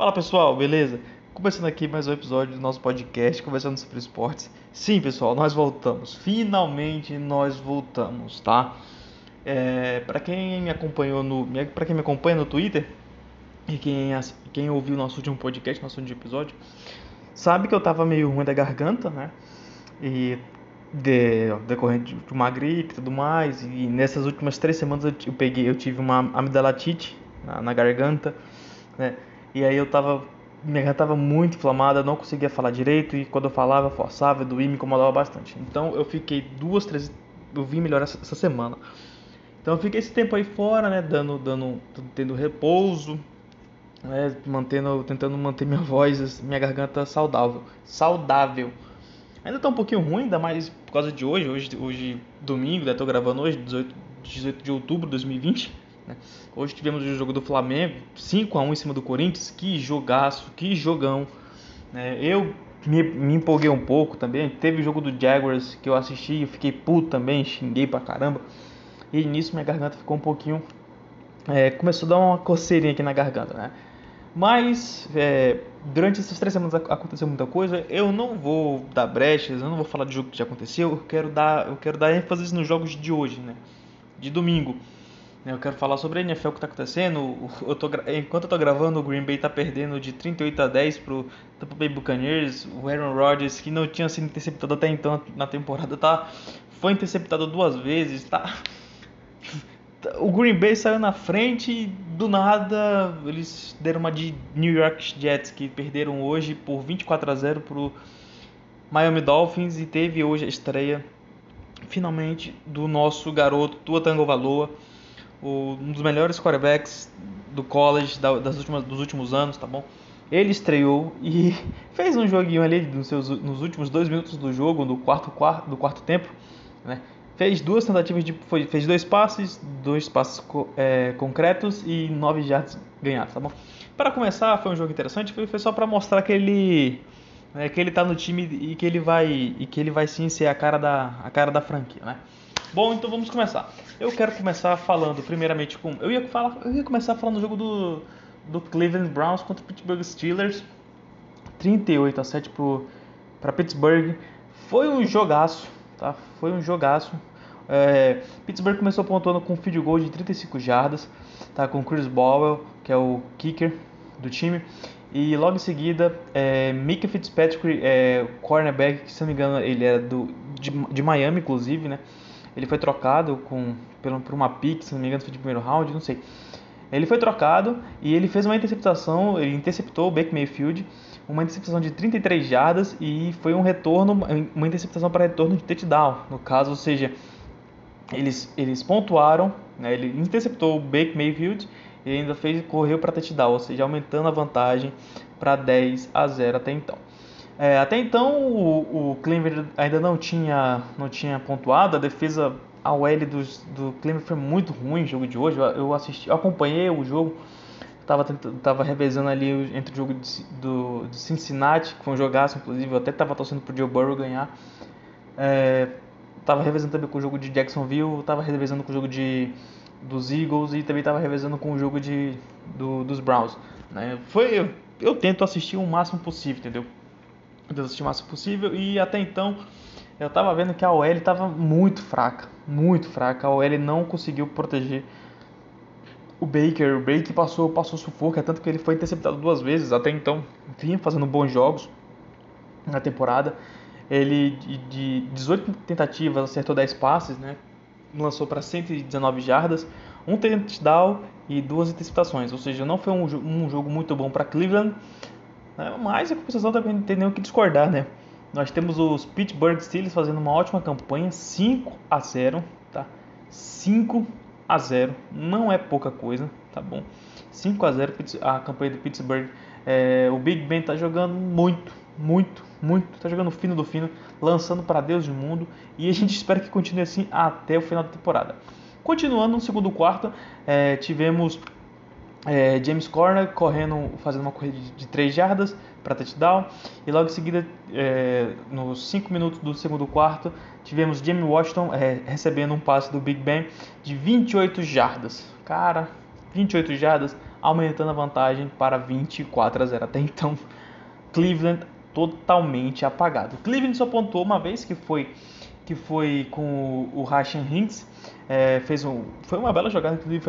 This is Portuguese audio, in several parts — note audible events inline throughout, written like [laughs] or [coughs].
Fala pessoal, beleza? Começando aqui mais um episódio do nosso podcast, conversando sobre esportes. Sim, pessoal, nós voltamos. Finalmente nós voltamos, tá? É, para quem me acompanhou no, para quem me acompanha no Twitter e quem, quem ouviu nosso último podcast, nosso último episódio, sabe que eu tava meio ruim da garganta, né? E de, decorrente de uma gripe e tudo mais. E nessas últimas três semanas eu, peguei, eu tive uma amidalatite na, na garganta, né? E aí eu tava. Minha garganta tava muito inflamada, não conseguia falar direito e quando eu falava, forçava, doía, me incomodava bastante. Então eu fiquei duas, três. Eu vim melhorar essa, essa semana. Então eu fiquei esse tempo aí fora, né? Dando, dando, tendo repouso, né, mantendo, tentando manter minha voz, minha garganta saudável. Saudável. Ainda tá um pouquinho ruim, ainda mais por causa de hoje. Hoje, hoje domingo, né? Tô gravando hoje, 18, 18 de outubro de 2020. Né? Hoje tivemos o jogo do Flamengo, 5 a 1 em cima do Corinthians. Que jogaço, que jogão. Né? Eu me, me, empolguei um pouco também. Teve o jogo do Jaguars que eu assisti, eu fiquei puto também, xinguei pra caramba. E nisso minha garganta ficou um pouquinho. É, começou a dar uma coceirinha aqui na garganta, né? Mas é, durante essas três semanas aconteceu muita coisa. Eu não vou dar brechas, eu não vou falar de jogo que já aconteceu. Eu quero dar, eu quero dar ênfase nos jogos de hoje, né? De domingo. Eu quero falar sobre a NFL que está acontecendo. Eu tô, enquanto eu tô gravando, o Green Bay está perdendo de 38 a 10 pro Tampa Bay Buccaneers. O Aaron Rodgers, que não tinha sido interceptado até então na temporada, tá, foi interceptado duas vezes. Tá, [laughs] o Green Bay saiu na frente do nada eles deram uma de New York Jets que perderam hoje por 24 a 0 pro Miami Dolphins e teve hoje a estreia finalmente do nosso garoto Tua Tagovailoa, um dos melhores quarterbacks do college das últimas, dos últimos anos, tá bom? Ele estreou e [laughs] fez um joguinho ali nos, seus, nos últimos dois minutos do jogo, do quarto, quarto, do quarto tempo, né? Fez duas tentativas de. Foi, fez dois passes, dois passes é, concretos e nove jardas ganhados, tá bom? Para começar, foi um jogo interessante, foi, foi só para mostrar que ele. É, que ele tá no time e que ele vai. E que ele vai sim ser a cara da, a cara da franquia, né? Bom, então vamos começar. Eu quero começar falando primeiramente com. Eu ia, falar, eu ia começar falando do jogo do, do Cleveland Browns contra o Pittsburgh Steelers. 38 a 7 para Pittsburgh. Foi um jogaço, tá? Foi um jogaço. É, Pittsburgh começou pontuando com um field goal de 35 jardas, tá, com Chris Bowell, que é o kicker do time. E logo em seguida, é, Fitzpatrick, é, cornerback, que se não me engano ele era do, de, de Miami, inclusive, né? Ele foi trocado com, por, por uma pick, se não me engano foi de primeiro round, não sei. Ele foi trocado e ele fez uma interceptação, ele interceptou o Baker Mayfield, uma interceptação de 33 jardas e foi um retorno, uma interceptação para retorno de touchdown, no caso, ou seja, eles, eles pontuaram, né, ele interceptou o Baker Mayfield e ainda fez correu para touchdown, ou seja, aumentando a vantagem para 10 a 0 até então. É, até então o, o Cleveland ainda não tinha, não tinha pontuado, a defesa a OL do, do Cleveland foi muito ruim no jogo de hoje. Eu, assisti, eu acompanhei o jogo, estava tava revezando ali entre o jogo de, do, de Cincinnati, que foi um jogaço, inclusive, eu até estava torcendo pro Joe Burrow ganhar. É, tava revezando também com o jogo de Jacksonville, tava revezando com o jogo de dos Eagles e também tava revezando com o jogo de do, dos Browns, né? Foi eu, eu, tento assistir o máximo possível, entendeu? Eu tento assistir o máximo possível e até então eu tava vendo que a OL estava muito fraca, muito fraca. A OL não conseguiu proteger o Baker. O Baker passou, passou sufoco, é tanto que ele foi interceptado duas vezes. Até então vinha fazendo bons jogos na temporada. Ele, de 18 tentativas, acertou 10 passes, né? lançou para 119 jardas, um touchdown e duas interceptações. Ou seja, não foi um, um jogo muito bom para Cleveland, né? mas a compensação também não tem nem o que discordar. Né? Nós temos os Pittsburgh Steelers fazendo uma ótima campanha, 5 a 0, tá? 5 a 0, não é pouca coisa, tá bom? 5 a 0 a campanha do Pittsburgh. É, o Big Ben tá jogando muito, muito, muito, tá jogando fino do fino, lançando para Deus e mundo, e a gente [laughs] espera que continue assim até o final da temporada. Continuando no segundo quarto, é, tivemos é, James Corner correndo, fazendo uma corrida de 3 jardas para touchdown, e logo em seguida, é, nos 5 minutos do segundo quarto, tivemos Jamie Washington é, recebendo um passe do Big Ben de 28 jardas. Cara, 28 jardas, aumentando a vantagem para 24 a 0. Até então, Cleveland totalmente apagado. Cleveland só pontuou uma vez que foi que foi com o Rashan Hinks, é, fez um, foi uma bela jogada inclusive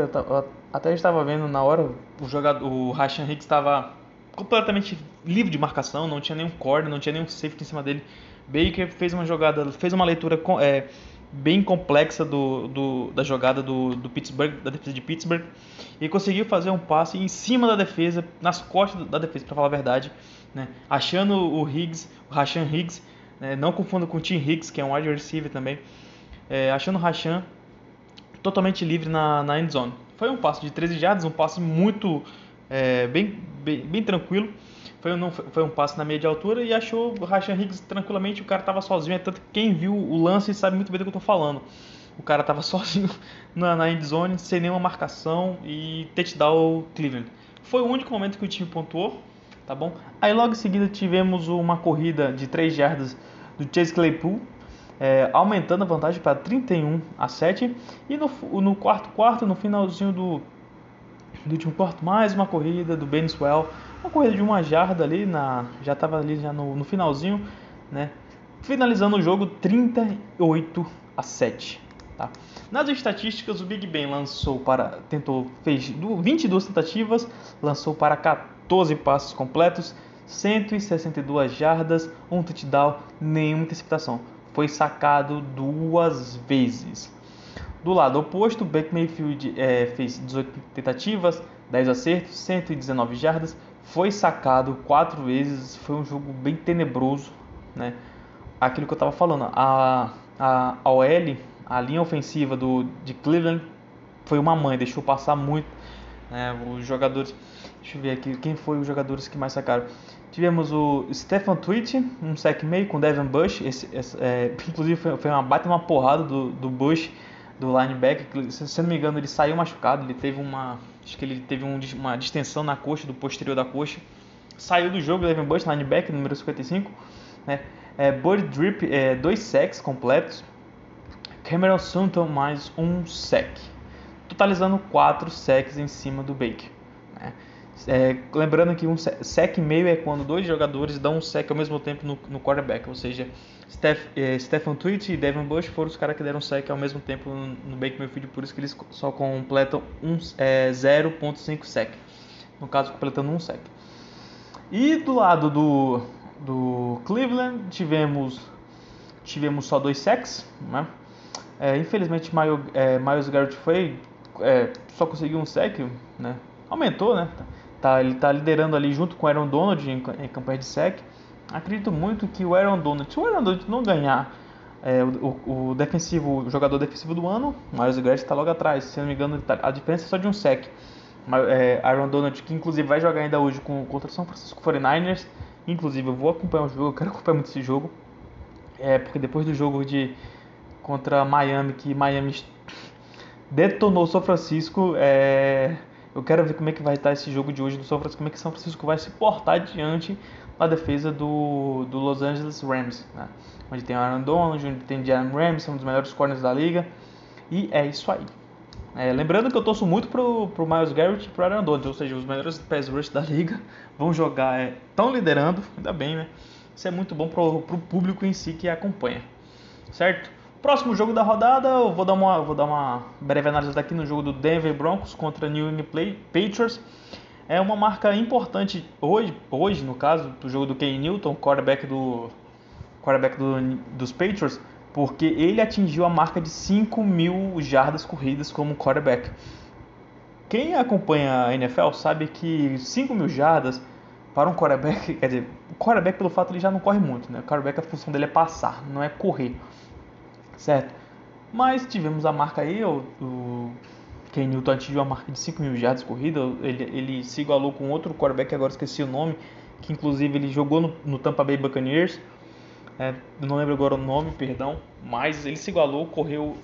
até estava vendo na hora o jogador, o Rashan Hinks estava completamente livre de marcação, não tinha nenhum corner, não tinha nenhum safety em cima dele. Baker fez uma jogada, fez uma leitura é, bem complexa do, do, da jogada do, do Pittsburgh, da defesa de Pittsburgh, e conseguiu fazer um passe em cima da defesa, nas costas da defesa, para falar a verdade, né? achando o Higgs, o Rashan Higgs, né? não confundo com o Tim Higgs, que é um wide receiver também, é, achando o Rashan totalmente livre na, na end zone. Foi um passe de 13 jardas, um passe muito é, bem, bem, bem tranquilo, foi, não, foi um passe na de altura e achou o Rashan Higgs tranquilamente. O cara estava sozinho. É tanto que quem viu o lance sabe muito bem do que eu estou falando. O cara estava [laughs] sozinho na, na endzone, sem nenhuma marcação e touchdown Cleveland. Foi o único momento que o time pontuou, tá bom? Aí logo em seguida tivemos uma corrida de 3 jardas do Chase Claypool, é, aumentando a vantagem para 31 a 7. E no, no quarto quarto, no finalzinho do, do último quarto, mais uma corrida do Ben Swell uma corrida de uma jarda ali, na, já estava ali já no, no, finalzinho, né? Finalizando o jogo 38 a 7. Tá? Nas estatísticas, o Big Ben lançou para. tentou. fez 22 tentativas, lançou para 14 passos completos, 162 jardas, um touchdown, nenhuma interceptação. Foi sacado duas vezes. Do lado oposto, Baker Mayfield é, fez 18 tentativas, 10 acertos, 119 jardas, foi sacado quatro vezes, foi um jogo bem tenebroso, né? Aquilo que eu estava falando, a, a, a OL, a linha ofensiva do, de Cleveland foi uma mãe, deixou passar muito, né? Os jogadores, deixa eu ver aqui, quem foi os jogadores que mais sacaram? Tivemos o Stefan Tweet, um sec meio com Devin Bush, esse, esse é, [laughs] inclusive foi, foi uma bate uma porrada do, do Bush, do linebacker, se, se não me engano ele saiu machucado, ele teve uma Acho que ele teve um, uma distensão na coxa, do posterior da coxa. Saiu do jogo, Levin Bush, linebacker, número 55. Né? É, Drip, é, dois sacks completos. Cameron Sutton, mais um sack. Totalizando quatro sacks em cima do Baker. É, lembrando que um sec meio é quando dois jogadores dão um sec ao mesmo tempo no, no quarterback, ou seja, Steph, é, Stephen Tweet e Devin Bush foram os caras que deram sec ao mesmo tempo no, no Baker Mayfield, por isso que eles só completam um, é, 0.5 sec, no caso completando um sec. E do lado do, do Cleveland tivemos tivemos só dois secs, né? É, infelizmente Miles, é, Miles Garrett foi é, só conseguiu um sec, né? Aumentou, né? Tá, ele está liderando ali junto com o Aaron Donald em, em campanha de sec. Acredito muito que o Aaron Donald, se o Aaron Donald não ganhar é, o, o, defensivo, o jogador defensivo do ano, Miles Garrett está logo atrás. Se não me engano, tá, a diferença é só de um sec. É, Aaron Donald, que inclusive vai jogar ainda hoje com, contra o São Francisco 49ers. Inclusive, eu vou acompanhar o jogo, eu quero acompanhar muito esse jogo. É, porque depois do jogo de contra Miami, que Miami detonou São Francisco, é, eu quero ver como é que vai estar esse jogo de hoje do São Francisco, como é que São Francisco vai se portar diante da defesa do, do Los Angeles Rams, né? onde tem Aaron Donald, onde tem Jalen Rams, um dos melhores corners da liga, e é isso aí. É, lembrando que eu torço muito pro, pro Miles Garrett e pro Aaron Donald, ou seja, os melhores pass rush da liga [laughs] vão jogar, estão é, liderando, ainda bem, né? Isso é muito bom pro, pro público em si que acompanha, certo? Próximo jogo da rodada, eu vou dar uma, vou dar uma breve análise aqui no jogo do Denver Broncos contra New England Patriots. É uma marca importante hoje, hoje no caso, do jogo do Ken Newton, quarterback, do, quarterback do, dos Patriots, porque ele atingiu a marca de 5 mil jardas corridas como quarterback. Quem acompanha a NFL sabe que 5 mil jardas para um quarterback, quer dizer, o quarterback pelo fato ele já não corre muito, né? O quarterback a função dele é passar, não é correr certo? Mas tivemos a marca aí, o, o Ken Newton atingiu a marca de 5 mil jardas corrida, ele, ele se igualou com outro quarterback, agora esqueci o nome, que inclusive ele jogou no, no Tampa Bay Buccaneers, é, não lembro agora o nome, perdão, mas ele se igualou, correu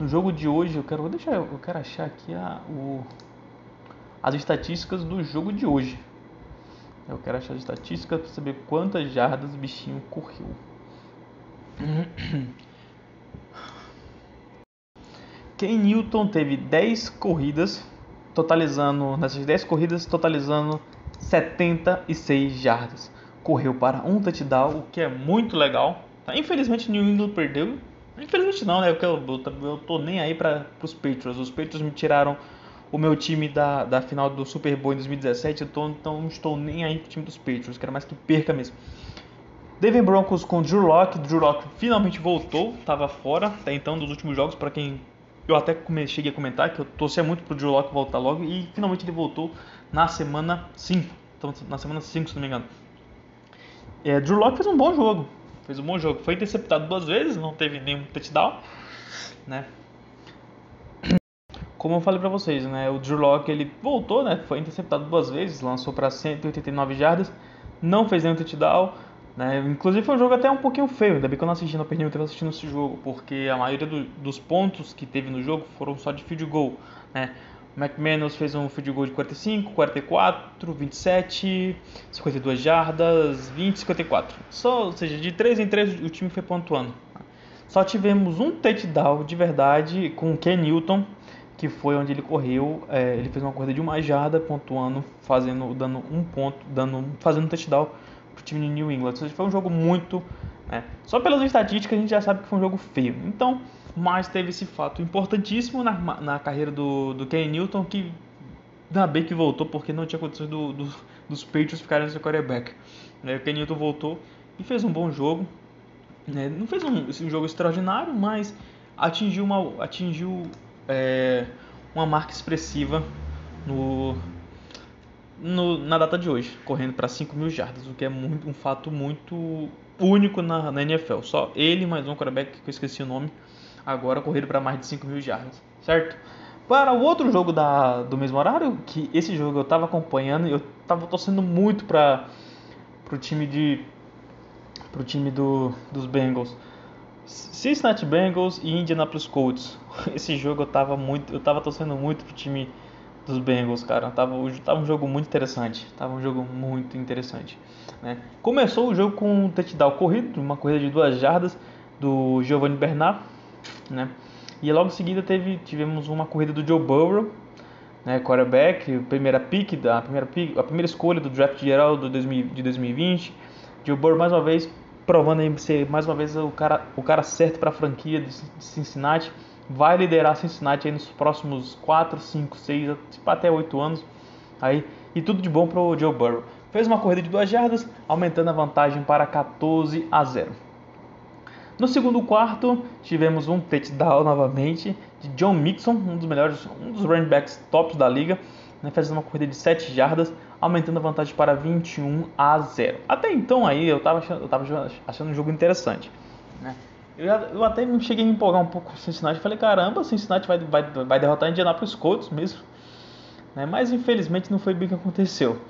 no jogo de hoje, eu quero, deixar, eu quero achar aqui a, o, as estatísticas do jogo de hoje. Eu quero achar as estatísticas para saber quantas jardas o bichinho correu. [clears throat] Ken Newton teve 10 corridas totalizando, nessas 10 corridas, totalizando 76 jardas. Correu para um touchdown, o que é muito legal. Tá? Infelizmente, New England perdeu. Infelizmente não, né? Eu, eu, eu tô nem aí para os Patriots. Os Patriots me tiraram o meu time da, da final do Super Bowl em 2017, então não estou nem aí pro time dos Patriots, quero mais que perca mesmo. Denver Broncos com Drew Locke, Drew Locke finalmente voltou, estava fora até então dos últimos jogos, para quem eu até cheguei a comentar que eu torcia muito pro Drew Locke voltar logo e finalmente ele voltou na semana 5, então na semana 5 se não me engano. É, Drew Locke fez um bom jogo, fez um bom jogo, foi interceptado duas vezes, não teve nenhum touchdown, né? como eu falei para vocês, né, o Drew Locke ele voltou, né, foi interceptado duas vezes, lançou para 189 jardas, não fez nenhum touchdown, né, inclusive foi um jogo até um pouquinho feio, ainda bem que eu não assisti, não perdi muito tempo assistindo esse jogo, porque a maioria do, dos pontos que teve no jogo foram só de field goal, né, McManus fez um field goal de 45, 44, 27, 52 jardas, 20, 54. Só, ou seja, de 3 em 3 o time foi pontuando. Só tivemos um touchdown de verdade com o Ken Newton, que foi onde ele correu, é, ele fez uma corrida de uma jarda, pontuando, fazendo, dando um ponto, dando, fazendo um touchdown pro time de New England. Foi um jogo muito, né, só pelas estatísticas a gente já sabe que foi um jogo feio. Então, mas teve esse fato importantíssimo na, na carreira do, do Ken Newton, que ainda bem que voltou, porque não tinha condições do, do, dos Patriots ficarem no seu quarterback. Né, o Ken Newton voltou e fez um bom jogo. Né, não fez um, um jogo extraordinário, mas atingiu, uma, atingiu é, uma marca expressiva no, no, na data de hoje, correndo para 5 mil jardas, o que é muito, um fato muito único na, na NFL. Só ele mais um quarterback que eu esqueci o nome, agora correram para mais de 5 mil jardas, certo? Para o outro jogo da, do mesmo horário, que esse jogo eu estava acompanhando eu estava torcendo muito para o time de pro time do, dos Bengals. Cincinnati Bengals e Indianapolis Colts. [laughs] Esse jogo eu tava muito, eu tava torcendo muito pro time dos Bengals, cara. Tava, tava um jogo muito interessante. Tava um jogo muito interessante. Né? Começou o jogo com um touchdown corrido, uma corrida de duas jardas do Giovanni Bernard, né? E logo em seguida teve, tivemos uma corrida do Joe Burrow, né, quarterback, primeira pick, da primeira pick, a primeira escolha do draft geral do 2000, de 2020. Joe Burrow mais uma vez provando ser mais uma vez o cara, o cara certo para a franquia de Cincinnati. Vai liderar Cincinnati nos próximos 4, 5, 6, até 8 anos. Aí, e tudo de bom para o Joe Burrow. Fez uma corrida de duas jardas, aumentando a vantagem para 14 a 0. No segundo quarto, tivemos um touchdown novamente de John Mixon, um dos melhores, um dos running backs tops da liga, né, fazendo uma corrida de 7 jardas, aumentando a vantagem para 21 a 0. Até então aí eu estava achando, achando um jogo interessante. Né? Eu, eu, até cheguei a me empolgar um pouco com Cincinnati. Falei, caramba, Cincinnati vai, vai, vai derrotar Indianapolis Colts mesmo. Né? Mas infelizmente não foi bem o que aconteceu.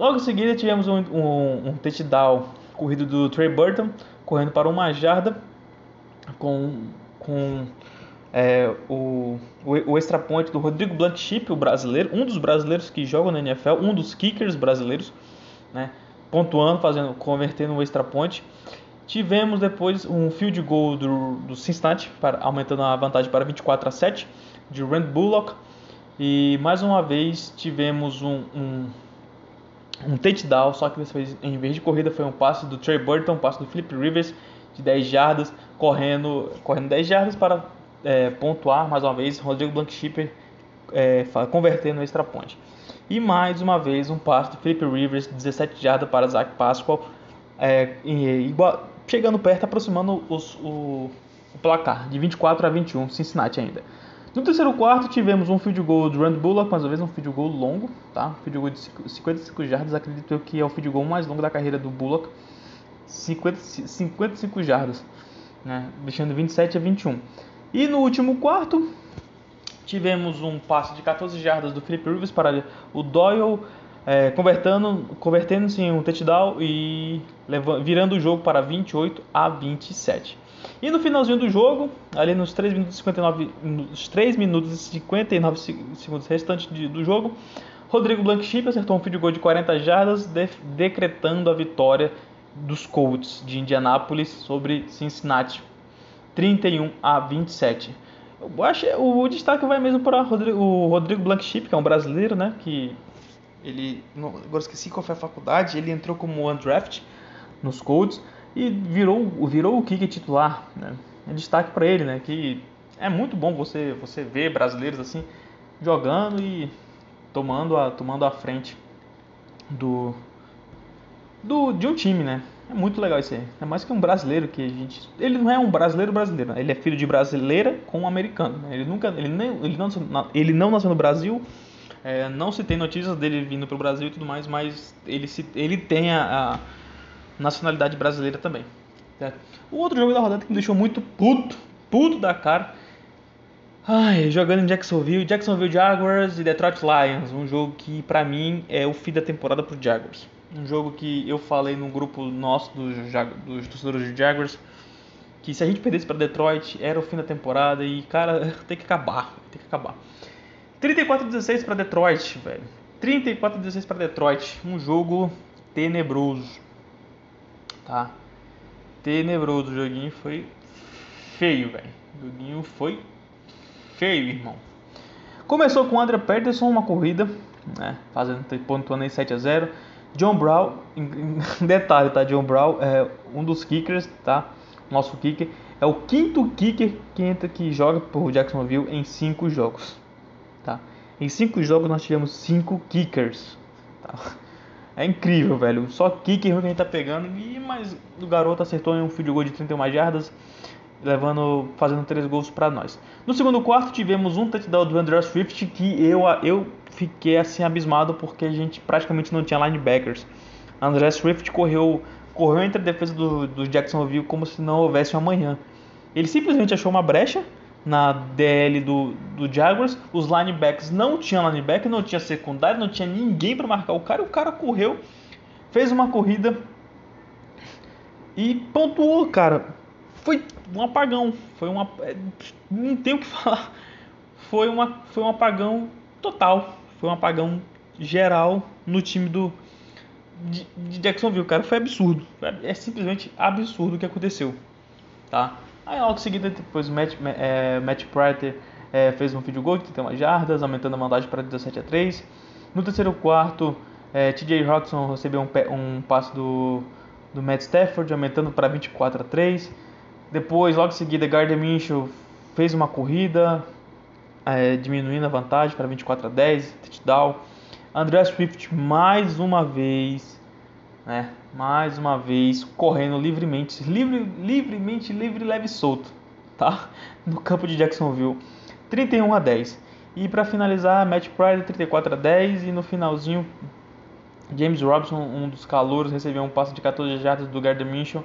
Logo em seguida tivemos um, um, um touchdown corrido do Trey Burton, correndo para uma jarda com, com é, o, o, o extra point do Rodrigo Blanchip, o brasileiro, um dos brasileiros que jogam na NFL, um dos kickers brasileiros, né, pontuando, fazendo, convertendo o extra point. Tivemos depois um field goal do, do Cincinnati, para, aumentando a vantagem para 24 a 7, de Rand Bullock. E mais uma vez tivemos um, um, um touchdown, só que dessa vez, em vez de corrida, foi um passe do Trey Burton, um passe do Philip Rivers de 10 jardas, correndo, correndo 10 jardas para é, pontuar mais uma vez Rodrigo Blank é, convertendo extra point. E mais uma vez um passe do Felipe Rivers, 17 jardas para Zach Pascal, é, igual, chegando perto, aproximando os, o, o, placar de 24 a 21, Cincinnati ainda. No terceiro quarto tivemos um field goal do Rand Bullock, mais uma vez um field goal longo, tá? Um field goal de 55 jardas, acredito que é o field goal mais longo da carreira do Bullock, 50, 55 jardas, né? deixando 27 a 21. E no último quarto, tivemos um passe de 14 jardas do Felipe Rivers para o Doyle, é, convertendo, convertendo-se em um touchdown e levando, virando o jogo para 28 a 27. E no finalzinho do jogo, ali nos 3 minutos e 59, nos 3 minutos e 59 segundos restantes de, do jogo, Rodrigo Blanchip acertou um field goal de 40 jardas, de, decretando a vitória dos Colts de Indianápolis sobre Cincinnati 31 a 27. Eu acho o destaque vai mesmo para o Rodrigo Blanchip, que é um brasileiro, né? Que ele, agora esqueci qual foi a faculdade, ele entrou como undraft nos Colts e virou, virou o kicker titular, né? É destaque para ele, né? Que é muito bom você você ver brasileiros assim jogando e tomando a tomando a frente do do de um time, né? É muito legal isso aí. É mais que um brasileiro que a gente. Ele não é um brasileiro brasileiro, né? ele é filho de brasileira com um americano. Né? Ele nunca. Ele, nem, ele, não, ele não nasceu no Brasil. É, não se tem notícias dele vindo para o Brasil e tudo mais, mas ele, se, ele tem a, a nacionalidade brasileira também. Certo? O outro jogo da rodada que me deixou muito puto, puto da cara. Ai, jogando em Jacksonville, Jacksonville Jaguars e Detroit Lions, um jogo que para mim é o fim da temporada pro Jaguars um jogo que eu falei no grupo nosso dos, dos torcedores de Jaguars que se a gente perdesse para Detroit era o fim da temporada e cara [laughs] tem que acabar, tem que acabar. 34 16 para Detroit, velho. 34 16 para Detroit, um jogo tenebroso. Tá? Tenebroso, o joguinho foi feio, velho. O joguinho foi feio, irmão. Começou com André Peterson uma corrida, né, fazendo pontuando em 7 a 0. John Brown, [laughs] detalhe, tá? John Brown é um dos kickers, tá? Nosso kicker é o quinto kicker que entra que joga por Jacksonville em cinco jogos? Em cinco jogos nós tivemos cinco kickers, tá? É incrível, velho. Só kicker que a gente tá pegando e mas o garoto acertou em um field goal de 31 jardas, levando, fazendo três gols para nós. No segundo quarto tivemos um touchdown do Andrew Swift que eu eu fiquei assim abismado porque a gente praticamente não tinha linebackers. André Swift correu, correu entre a defesa do, do Jacksonville como se não houvesse um amanhã. Ele simplesmente achou uma brecha na DL do, do Jaguars. Os linebackers não tinham linebacker, não tinha secundário, não tinha ninguém para marcar o cara. O cara correu, fez uma corrida e pontuou, cara. Foi um apagão. Foi uma. É, não tem o que [laughs] falar. Foi, uma, foi um apagão total. Foi um apagão geral no time do de, de Jacksonville, cara. Foi absurdo. É simplesmente absurdo o que aconteceu. Tá? Aí logo em seguida, depois o Matt, é, Matt Prater é, fez um field goal de 31 jardas, aumentando a vantagem para 17 a 3. No terceiro quarto, é, TJ Hawkinson recebeu um, um passe do, do Matt Stafford, aumentando para 24 a 3. Depois, logo em seguida, Gardner Minshew fez uma corrida, é, diminuindo a vantagem para 24 a 10, touchdown. André Swift mais uma vez, né? Mais uma vez correndo livremente, livre, livremente, livre, leve e solto, tá? No campo de Jacksonville, 31 a 10. E para finalizar, Matt Pride 34 a 10 e no finalzinho James Robson, um dos calouros, recebeu um passe de 14 jardas do Gardner Minshew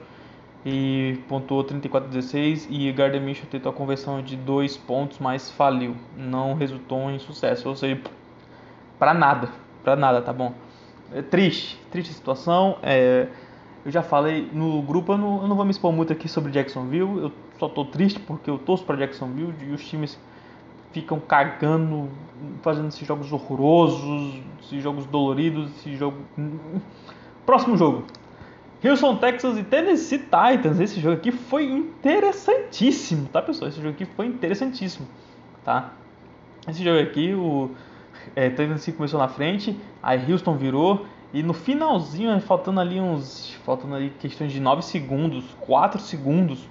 e pontuou 34 a 16 e Gardner Minshew tentou a conversão de dois pontos, mas faliu, não resultou em sucesso, ou seja, para nada, para nada, tá bom? É triste, triste situação. É, eu já falei no grupo, eu não, eu não, vou me expor muito aqui sobre Jacksonville, eu só tô triste porque eu torço para Jacksonville e os times ficam cagando, fazendo esses jogos horrorosos, esses jogos doloridos, esse jogo. Próximo jogo. Houston Texas e Tennessee Titans. Esse jogo aqui foi interessantíssimo, tá pessoal? Esse jogo aqui foi interessantíssimo, tá? Esse jogo aqui, o é, Tennessee começou na frente, aí Houston virou e no finalzinho, faltando ali uns, faltando ali questões de 9 segundos, 4 segundos,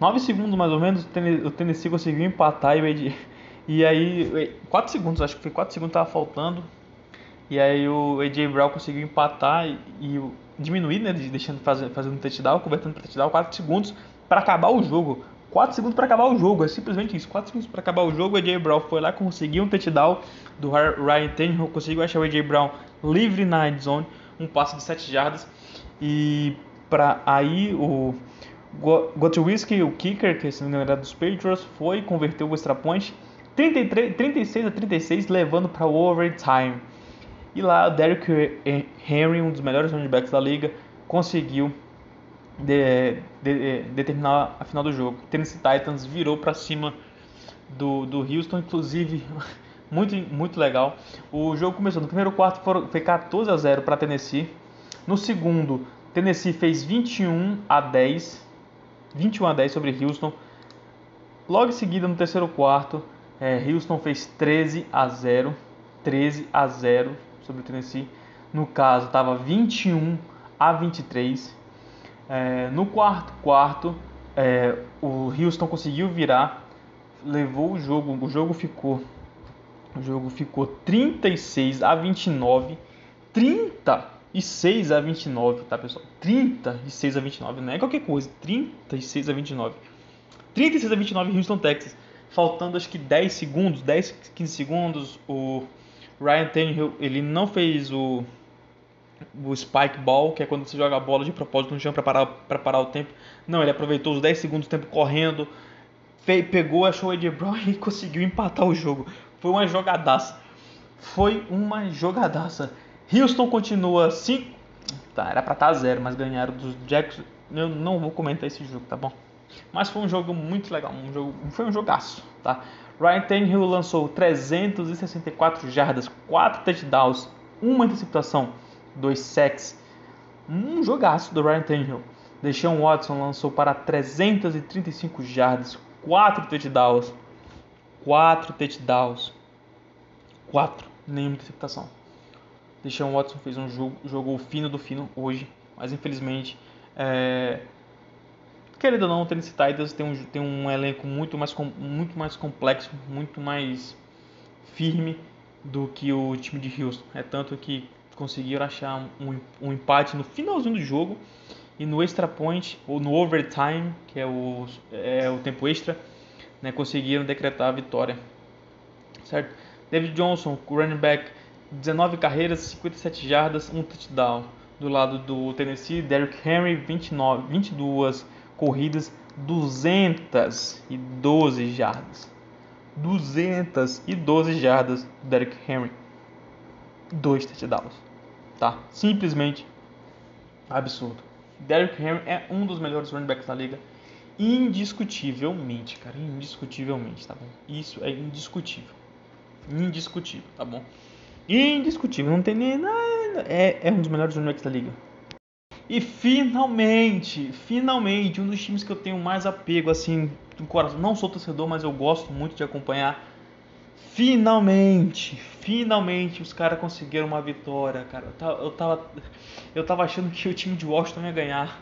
9 segundos mais ou menos, o Tennessee conseguiu empatar e, e aí 4 segundos, acho que foi 4 segundos tava faltando. E aí o AJ Brown conseguiu empatar e, e diminuir, né, deixando fazendo um touchdown, convertendo para touchdown 4 segundos para acabar o jogo. 4 segundos para acabar o jogo, é simplesmente isso. 4 segundos para acabar o jogo, o AJ Brown foi lá, conseguiu um touchdown do Ryan Tannehill, conseguiu achar o AJ Brown livre na end zone, um passe de 7 jardas. E para aí o Gotowski, o kicker, que se não me engano era dos Patriots, foi converter o extra point 33, 36 a 36, levando para o overtime. E lá o Derrick Henry, um dos melhores running backs da liga, conseguiu de, de, de, determinar a final do jogo. Tennessee Titans virou para cima do, do Houston, inclusive [laughs] muito, muito legal. O jogo começou no primeiro quarto, foi 14 a 0 para Tennessee. No segundo, Tennessee fez 21 a 10, 21 a 10 sobre Houston. Logo em seguida, no terceiro quarto, é, Houston fez 13 a 0. 13 a 0 sobre Tennessee. No caso, estava 21 a 23. É, no quarto quarto, é, o Houston conseguiu virar, levou o jogo, o jogo ficou o jogo ficou 36 a 29. 36 a 29, tá pessoal? 36 a 29, não é qualquer coisa. 36 a 29. 36 a 29 Houston, Texas. Faltando acho que 10 segundos, 10, 15 segundos, o Ryan Tannehill, ele não fez o o spike ball, que é quando você joga a bola de propósito no chão para parar, pra parar o tempo. Não, ele aproveitou os 10 segundos do tempo correndo, pegou, achou o Ed Brown [laughs] e conseguiu empatar o jogo. Foi uma jogadaça. Foi uma jogadaça. Houston continua 5. Tá, era pra estar tá zero, mas ganharam dos Jacks. Eu não vou comentar esse jogo, tá bom? Mas foi um jogo muito legal, um jogo, foi um jogaço, tá? Ryan Tannehill lançou 364 jardas, 4 touchdowns, uma interceptação, 2 sacks. Um jogaço do Ryan Tannehill. Deshaun Watson lançou para 335 jardas, 4 touchdowns, 4 touchdowns, 4, nenhuma interceptação. Deshaun Watson fez um jogo, jogou fino do fino hoje, mas infelizmente é, Querendo ou não, o Tennessee Titans tem um, tem um elenco muito mais, muito mais complexo, muito mais firme do que o time de Houston. É tanto que conseguiram achar um, um empate no finalzinho do jogo e no extra point, ou no overtime, que é o, é o tempo extra, né, conseguiram decretar a vitória. Certo? David Johnson, running back, 19 carreiras, 57 jardas, um touchdown. Do lado do Tennessee, Derrick Henry, 29, 22 corridas, 212 jardas. 212 jardas Derrick Henry. Dois touchdowns. Tá? Simplesmente absurdo. Derrick Henry é um dos melhores running backs da liga. Indiscutivelmente, cara. Indiscutivelmente, tá bom? Isso é indiscutível. Indiscutível, tá bom? Indiscutível. Não tem nem nada. É, é um dos melhores running backs da liga. E finalmente, finalmente, um dos times que eu tenho mais apego, assim, do coração. Não sou torcedor, mas eu gosto muito de acompanhar. Finalmente, finalmente os caras conseguiram uma vitória, cara. Eu tava, eu tava achando que o time de Washington ia ganhar.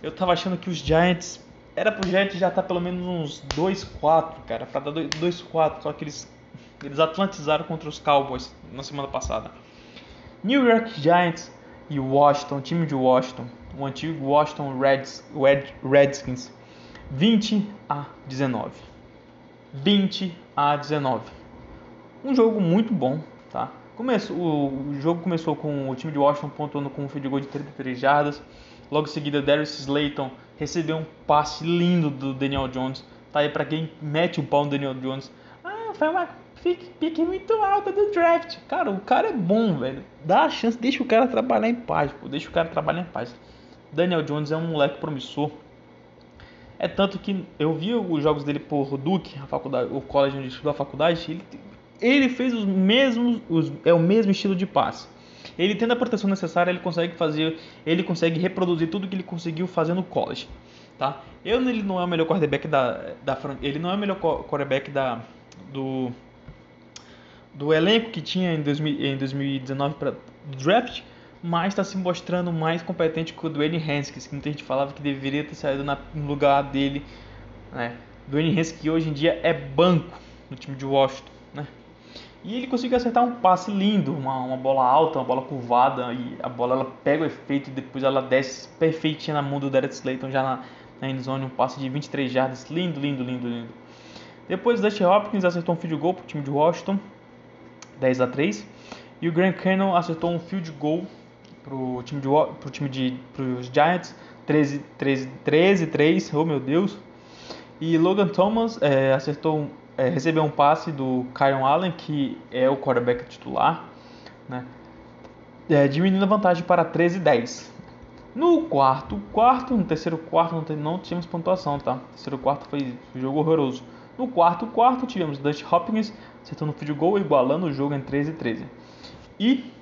Eu tava achando que os Giants. Era pro Giants já estar tá pelo menos uns 2-4, cara. Pra dar 2-4. Só que eles, eles atlantizaram contra os Cowboys na semana passada. New York Giants e Washington, time de Washington, o antigo Washington Reds, Red, Redskins, 20 a 19. 20 a 19. Um jogo muito bom, tá? Começou, o, o jogo começou com o time de Washington pontuando com um field goal de 33 jardas. Logo em seguida, Darius Slayton recebeu um passe lindo do Daniel Jones. Tá aí para quem mete o pau no Daniel Jones. Ah, foi uma pique muito alta do draft. Cara, o cara é bom, velho. Dá a chance, deixa o cara trabalhar em paz, pô. Deixa o cara trabalhar em paz. Daniel Jones é um moleque promissor. É tanto que eu vi os jogos dele por Duke, a faculdade, o college onde estudou a faculdade, ele, ele fez os mesmos, os, é o mesmo estilo de passe. Ele tendo a proteção necessária, ele consegue fazer, ele consegue reproduzir tudo que ele conseguiu fazer no college, tá? Eu, ele não é o melhor quarterback da, da ele não é o melhor quarterback da do do elenco que tinha em, 2000, em 2019 para draft, mas está se mostrando mais competente que o Dwayne Haskins, que muita gente falava que deveria ter saído na, no lugar dele. Né? Dwayne Haskins que hoje em dia é banco no time de Washington. E ele conseguiu acertar um passe lindo, uma, uma bola alta, uma bola curvada, e a bola ela pega o efeito e depois ela desce perfeitinha na mão do Derek Slayton já na, na endzone, um passe de 23 jardas, lindo, lindo, lindo, lindo. Depois Dusty Hopkins acertou um field goal para o time de Washington, 10 a 3. E o Grant Cannon acertou um field goal pro time de pro time de pros Giants, 13 13 13 3. Oh meu Deus. E Logan Thomas é, acertou é, recebeu um passe do Kyron Allen, que é o quarterback titular, né? É, diminuindo a vantagem para 13 10. No quarto, quarto, no terceiro quarto não, não tínhamos pontuação, tá? Terceiro quarto foi um jogo horroroso. No quarto quarto tivemos Dutch Hopkins acertando o field goal, igualando o jogo em 13 e 13. E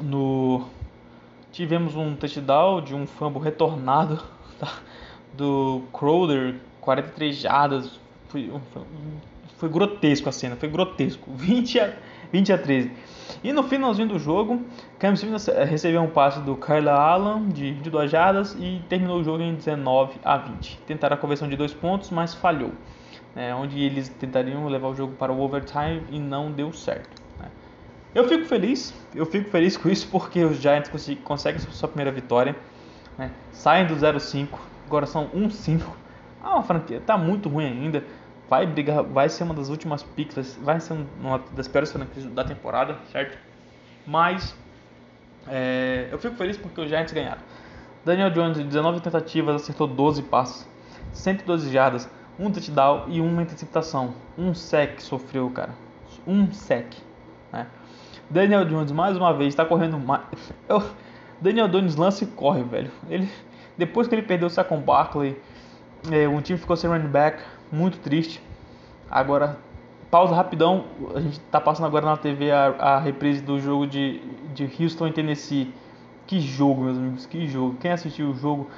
no tivemos um touchdown de um fumble retornado [laughs] tá? do Crowder 43 jardas. Foi, foi, foi, grotesco a cena, foi grotesco. [laughs] 20 a, 20 a 13. E no finalzinho do jogo, Cam recebeu um passe do Kyla Allen de 22 jardas e terminou o jogo em 19 a 20. Tentaram a conversão de dois pontos, mas falhou. Né, onde eles tentariam levar o jogo para o overtime e não deu certo. Né. Eu fico feliz, eu fico feliz com isso porque os Giants conseguem sua primeira vitória, né, saem do 0-5, agora são 1-5. Ah, uma franquia tá muito ruim ainda, vai brigar, vai ser uma das últimas picks, vai ser uma das piores franquias da temporada, certo? Mas é, eu fico feliz porque os Giants ganharam. Daniel Jones, 19 tentativas, acertou 12 passos, 112 jardas, um touchdown e uma interceptação. Um sec sofreu, cara. Um sec. Né? Daniel Jones, mais uma vez, está correndo mais. [laughs] Eu... Daniel Jones lança e corre, velho. Ele, depois que ele perdeu o Saquon Barkley, é, um time ficou sem running back, muito triste. Agora, pausa rapidão. A gente está passando agora na TV a, a reprise do jogo de, de Houston e Tennessee. Que jogo, meus amigos, que jogo. Quem assistiu o jogo,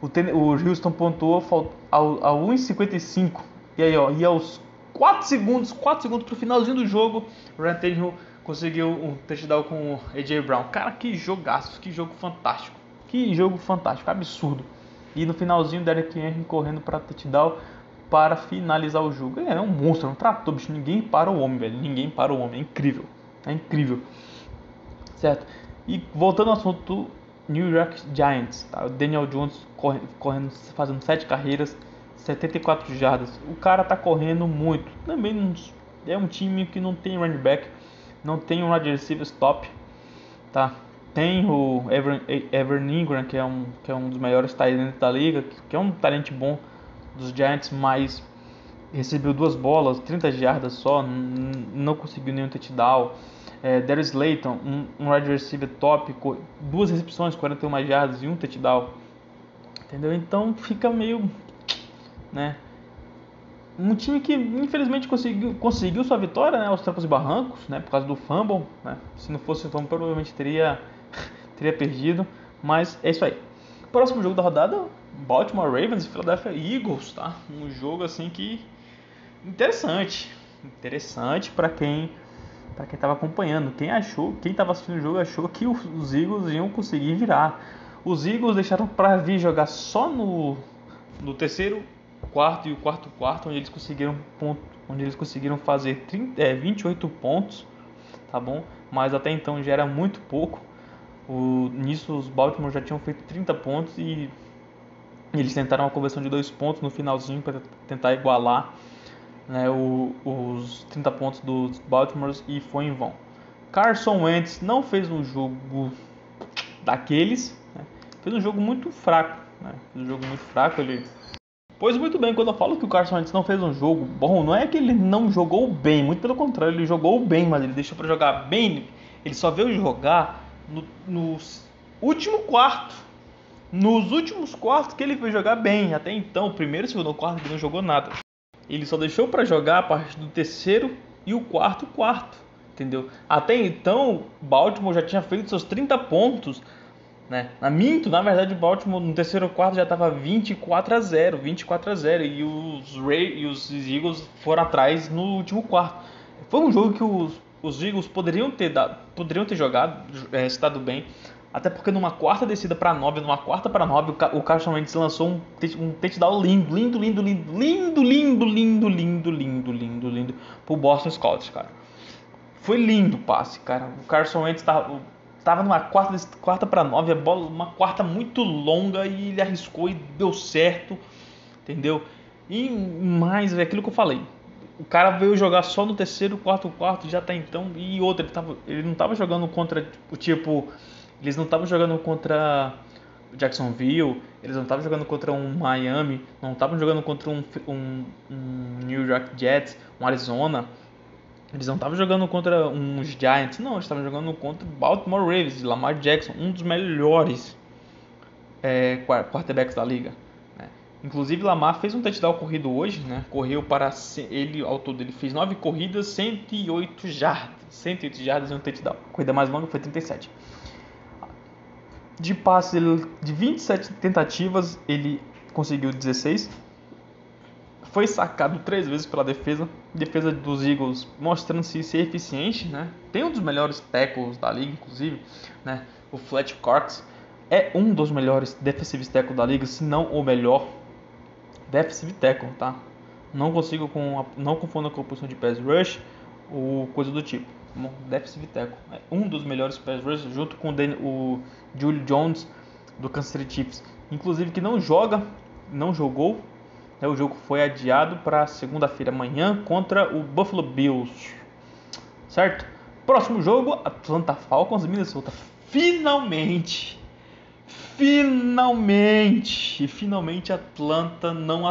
o, ten, o Houston pontuou ao, ao 1,55. E aí, ó, e aos 4 segundos, 4 segundos pro finalzinho do jogo, o Ryan Tannehill conseguiu um touchdown com o AJ Brown. Cara, que jogaço, que jogo fantástico. Que jogo fantástico, absurdo. E no finalzinho, Derek Henry correndo para touchdown para finalizar o jogo. É, é um monstro, é um trator, bicho. Ninguém para o homem, velho. Ninguém para o homem. É incrível. É incrível. Certo? E voltando ao assunto New York Giants. Tá? O Daniel Jones correndo, correndo, fazendo 7 carreiras, 74 jardas. O cara tá correndo muito. Também é um time que não tem running back, não tem um wide receiver top. Tá? Tem o Ever, Ever Ingram, que é um, que é um dos melhores talentos da liga, que é um talento bom dos Giants, mas recebeu duas bolas, 30 jardas só, não conseguiu nenhum touchdown. É, Darius Slayton, um, um wide receiver top, duas recepções, 41 jardas e um touchdown. Entendeu? Então fica meio, né? Um time que infelizmente conseguiu, conseguiu sua vitória, né, aos trancos e barrancos, né, por causa do fumble, né? Se não fosse o fumble, provavelmente teria [laughs] teria perdido, mas é isso aí. Próximo jogo da rodada, Baltimore Ravens e Philadelphia Eagles, tá? Um jogo assim que interessante, interessante para quem para quem estava acompanhando. Quem achou, quem estava assistindo o jogo achou que os Eagles iam conseguir virar. Os Eagles deixaram para vir jogar só no, no terceiro quarto e o quarto quarto, onde eles conseguiram ponto, onde eles conseguiram fazer 30, é, 28 pontos, tá bom? Mas até então já era muito pouco. O, nisso os Baltimore já tinham feito 30 pontos e eles tentaram uma conversão de dois pontos no finalzinho para tentar igualar né, o, os 30 pontos dos Baltimore e foi em vão. Carson Wentz não fez um jogo daqueles, né, fez um jogo muito fraco. Né, fez um jogo muito fraco. Ele Pois muito bem, quando eu falo que o Carson Wentz não fez um jogo bom, não é que ele não jogou bem, muito pelo contrário, ele jogou bem, mas ele deixou para jogar bem, ele só veio jogar no, no último quarto nos últimos quartos que ele foi jogar bem, até então, o primeiro e segundo quarto ele não jogou nada. Ele só deixou para jogar a partir do terceiro e o quarto quarto, entendeu? Até então, Baltimore já tinha feito seus 30 pontos, né? Na minto, na verdade, Baltimore no terceiro quarto já estava 24 a 0, 24 a 0 e os Ray e os Eagles foram atrás no último quarto. Foi um jogo que os, os Eagles poderiam ter dado, poderiam ter jogado, é, estado bem. Até porque numa quarta descida para 9, numa quarta para 9, o Carson Wentz lançou um, um touchdown lindo, lindo, lindo, lindo, lindo, lindo, lindo, lindo, lindo, lindo, lindo pro Boston Scouts, cara. Foi lindo o passe, cara. O Carson Wentz tava, tava numa quarta, quarta para 9, a bola, uma quarta muito longa e ele arriscou e deu certo, entendeu? E mais, é aquilo que eu falei. O cara veio jogar só no terceiro, quarto, quarto, já tá então. E outra, ele, tava, ele não tava jogando contra o tipo eles não estavam jogando contra Jacksonville, eles não estavam jogando contra um Miami, não estavam jogando contra um, um, um, New York Jets, um Arizona. Eles não estavam jogando contra uns Giants, não, eles estavam jogando contra Baltimore Ravens, Lamar Jackson, um dos melhores é, quarterbacks da liga. Né? Inclusive, Lamar fez um touchdown corrido hoje, né? correu para ele ao todo, ele fez 9 corridas, 108 jardas, 108 jardas e um touchdown. A corrida mais longa foi 37 de passes, de 27 tentativas, ele conseguiu 16. foi sacado três vezes pela defesa. Defesa dos Eagles mostrando-se ser eficiente, né? Tem um dos melhores tackles da liga, inclusive, né? O Fletch Cox é um dos melhores defensive tackles da liga, se não o melhor defensive tackle, tá? Não consigo com a, não confunda com a posição de pass rush ou coisa do tipo. Defensive tackle é um dos melhores pass rush junto com o, Dan, o Julio Jones do Kansas City Chiefs, inclusive que não joga, não jogou. Né, o jogo foi adiado para segunda-feira amanhã contra o Buffalo Bills, certo? Próximo jogo, Atlanta Falcons Minnesota. Finalmente, finalmente, finalmente Atlanta não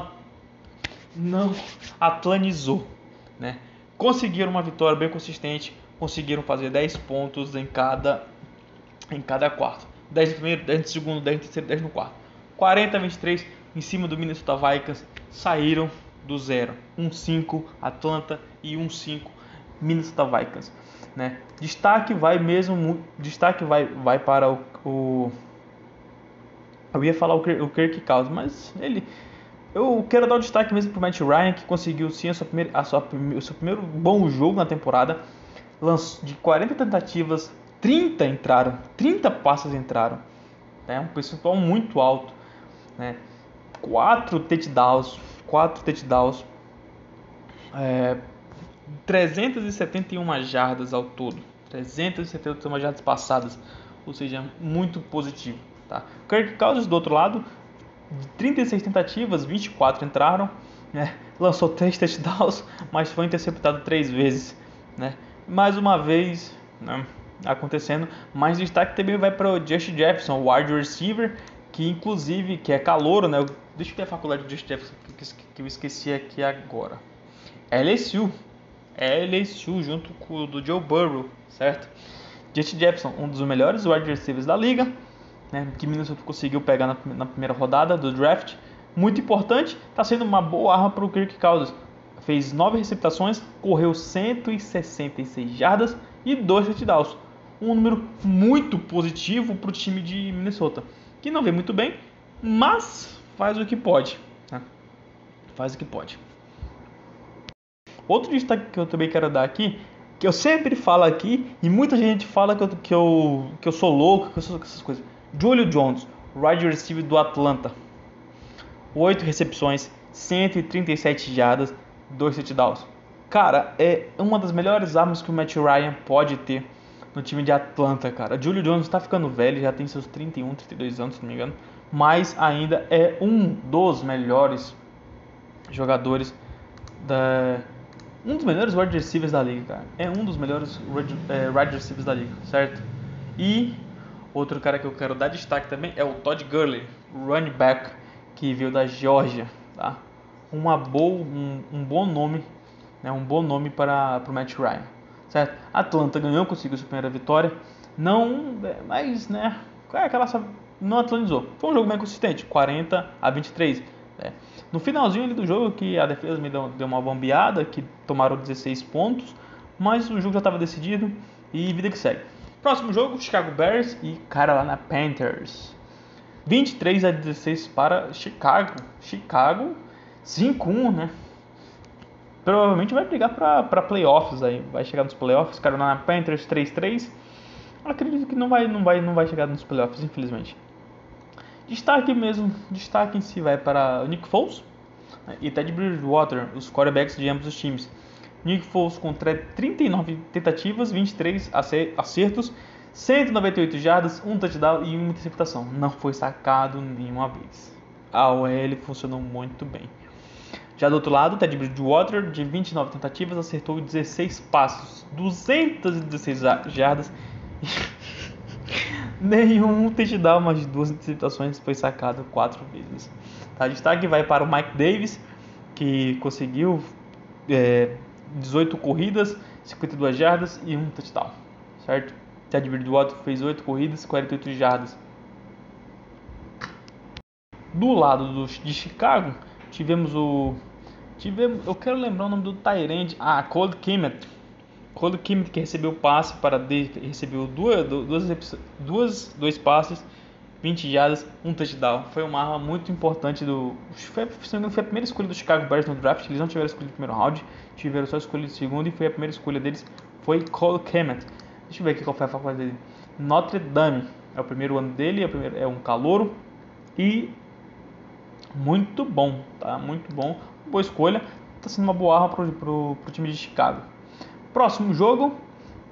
não atlanizou, né? Conseguiram uma vitória bem consistente, conseguiram fazer 10 pontos em cada em cada quarto. 10 no primeiro, 10 no segundo, 10 no terceiro, 10 no quarto. 40 a 23 em cima do Minnesota Vikings saíram do zero. 1-5 Atlanta e 1-5 Minnesota Vikings. Né? Destaque vai mesmo, destaque vai, vai para o, o eu ia falar o, o Kirk Cousins, mas ele eu quero dar o destaque mesmo para o Matt Ryan que conseguiu sim a sua primeira, a sua, o seu primeiro bom jogo na temporada. De 40 tentativas, 30 entraram, 30 passes entraram. É um percentual muito alto. Né? 4 touchdowns, 4 touchdowns, é, 371 jardas ao todo. 371 jardas passadas, ou seja, muito positivo. Tá? Kirk Cousins do outro lado, 36 tentativas, 24 entraram, né? lançou 3 touchdowns, mas foi interceptado 3 vezes. Né? Mais uma vez, né? acontecendo. Mas destaque também vai para o Just Jefferson, wide receiver, que inclusive que é calouro, né? Deixa eu ver a faculdade de Just Jefferson que eu esqueci aqui agora. LSU. LSU junto com o do Joe Burrow, certo? Just Jefferson, um dos melhores wide receivers da liga, né? Que Minnesota conseguiu pegar na, na primeira rodada do draft. Muito importante, está sendo uma boa arma para o Kirk Cousins. Fez 9 receptações, correu 166 jardas e 2 touchdowns um número muito positivo para o time de Minnesota, que não vem muito bem, mas faz o que pode. Né? Faz o que pode. Outro destaque que eu também quero dar aqui, que eu sempre falo aqui, e muita gente fala que eu, que eu, que eu sou louco, que eu sou essas coisas. Julio Jones, wide receiver do Atlanta. 8 recepções, 137 jardas, 2 touchdowns. Cara, é uma das melhores armas que o Matt Ryan pode ter no time de Atlanta, cara. Julio Jones está ficando velho, já tem seus 31, 32 anos, se não me engano, mas ainda é um dos melhores jogadores da um dos melhores wide receivers da liga, cara. É um dos melhores é, wide receivers da liga, certo? E outro cara que eu quero dar destaque também é o Todd Gurley, running back que veio da Georgia, tá? Uma boa, um, um bom nome, né? Um bom nome para o Matt Ryan certo? Atlanta ganhou, conseguiu sua primeira vitória. Não, é, mas, né, é aquela não atualizou. Foi um jogo bem consistente, 40 a 23. Né? No finalzinho do jogo, que a defesa me deu, deu uma bombeada, que tomaram 16 pontos, mas o jogo já estava decidido e vida que segue. Próximo jogo, Chicago Bears e Carolina Panthers. 23 a 16 para Chicago. Chicago 5-1, né? provavelmente vai brigar para playoffs aí, vai chegar nos playoffs, Carolina Panthers 3-3. Acredito que não vai, não vai, não vai chegar nos playoffs, infelizmente. Destaque mesmo, destaque em si vai para Nick Foles né, e Ted Bridgewater, os quarterbacks de ambos os times. Nick Foles com 39 tentativas, 23 acertos, 198 jardas, um touchdown e uma interceptação. Não foi sacado nenhuma vez. A OL funcionou muito bem. Já do outro lado, Ted Bridgewater, de 29 tentativas, acertou 16 passos, 216 jardas. [laughs] Nenhum touchdown, mas duas interceptações foi sacado quatro vezes. Tá, destaque vai para o Mike Davis, que conseguiu é, 18 corridas, 52 jardas e um touchdown. Certo? Ted Bridgewater fez 8 corridas, 48 jardas. Do lado do, de Chicago, tivemos o Tivemos, eu quero lembrar o nome do Tyrande. Ah, Cold Kimmett. Cold Kimmett que recebeu passe para de, recebeu duas, duas, duas, dois passes 20 jardas, um touchdown. Foi uma arma muito importante do. Foi, foi a primeira escolha do Chicago Bears no draft. Eles não tiveram escolha no primeiro round, tiveram só escolha do segundo e foi a primeira escolha deles. Foi Cole Kemet. Deixa eu ver aqui qual foi a faculdade dele. Notre Dame. É o primeiro ano dele, é, primeiro, é um calouro. E muito bom, tá? Muito bom. Boa escolha. Tá sendo uma boa arma pro, pro, pro time de Chicago. Próximo jogo,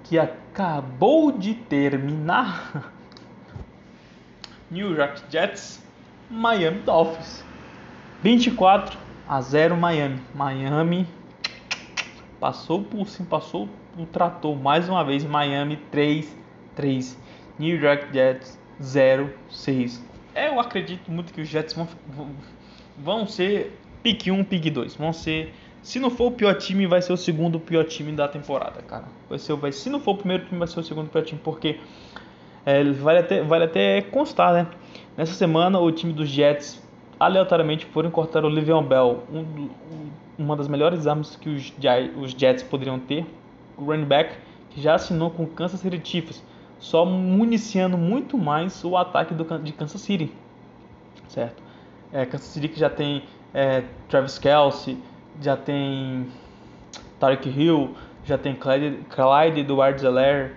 que acabou de terminar. [laughs] New York Jets, Miami Dolphins. 24 a 0 Miami. Miami passou por cima, passou o trator mais uma vez. Miami 3 3. New York Jets 0 6. Eu acredito muito que os Jets vão ser pick 1, pick 2. Vão ser se não for o pior time, vai ser o segundo pior time da temporada, cara. Vai ser, vai, se não for o primeiro time, vai ser o segundo pior time, porque é, vale, até, vale até constar, né? Nessa semana, o time dos Jets aleatoriamente foram cortar o Livion Bell, um, uma das melhores armas que os, os Jets poderiam ter. O running back, que já assinou com o Kansas City Chiefs, só municiando muito mais o ataque do, de Kansas City, certo? É, Kansas City que já tem é, Travis Kelsey, já tem Tarek Hill, já tem Clyde, Clyde Edwards-Helaire,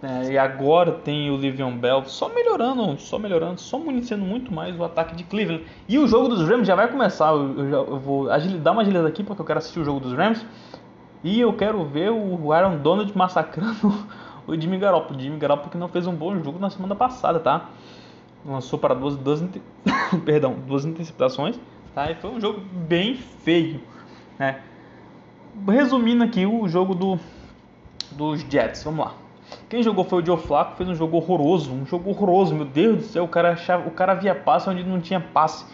é, e agora tem o Livion Bell, só melhorando, só melhorando, só municiando muito mais o ataque de Cleveland. E o jogo dos Rams já vai começar. Eu, eu, eu vou dar uma agilidade aqui porque eu quero assistir o jogo dos Rams. E eu quero ver o Aaron Donald massacrando [laughs] o Jimmy Garoppolo. O Jimmy Garoppolo que não fez um bom jogo na semana passada, tá? Lançou para duas, duas, [coughs] perdão, duas interceptações, tá? E foi um jogo bem feio, né? Resumindo aqui o jogo do, dos Jets, vamos lá. Quem jogou foi o Joe Flacco, fez um jogo horroroso, um jogo horroroso, meu Deus do céu, o cara, achava, o cara via passe onde não tinha passe.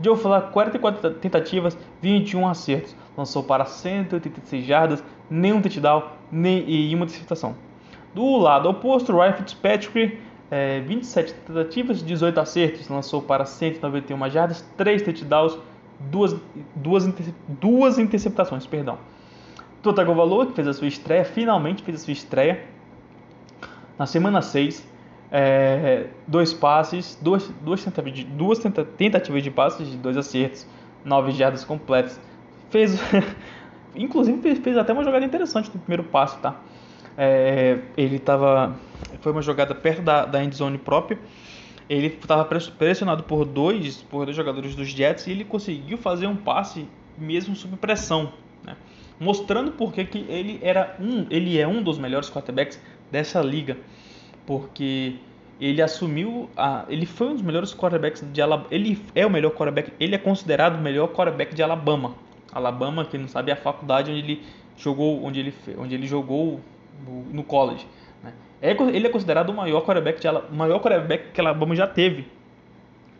Joe Flacco, 44 tentativas, 21 acertos, lançou para 186 jardas, nenhum touchdown nem, e uma interceptação. Do lado oposto, Ryan Fitzpatrick, é, 27 tentativas, 18 acertos, lançou para 191 jardas, 3 touchdowns, duas, duas, duas interceptações, perdão. Tua Tagovailoa, que fez a sua estreia, finalmente fez a sua estreia na semana 6. É, dois passes, duas, duas, tentativas de, duas tentativas de passes, de dois acertos, nove jardas completas. Fez, [laughs] inclusive fez, fez, até uma jogada interessante no primeiro passe, tá? É, ele estava, foi uma jogada perto da, da endzone própria. Ele estava pressionado por dois, por dois jogadores dos Jets e ele conseguiu fazer um passe mesmo sob pressão, né? mostrando porque que ele era um, ele é um dos melhores quarterbacks dessa liga, porque ele assumiu a, ele foi um dos melhores quarterbacks de Alabama, ele é o melhor quarterback, ele é considerado o melhor quarterback de Alabama. Alabama, quem não sabe, é a faculdade onde ele jogou, onde ele, onde ele jogou no college. Né? É, ele é considerado o maior quarterback, de, o maior quarterback que Alabama já teve.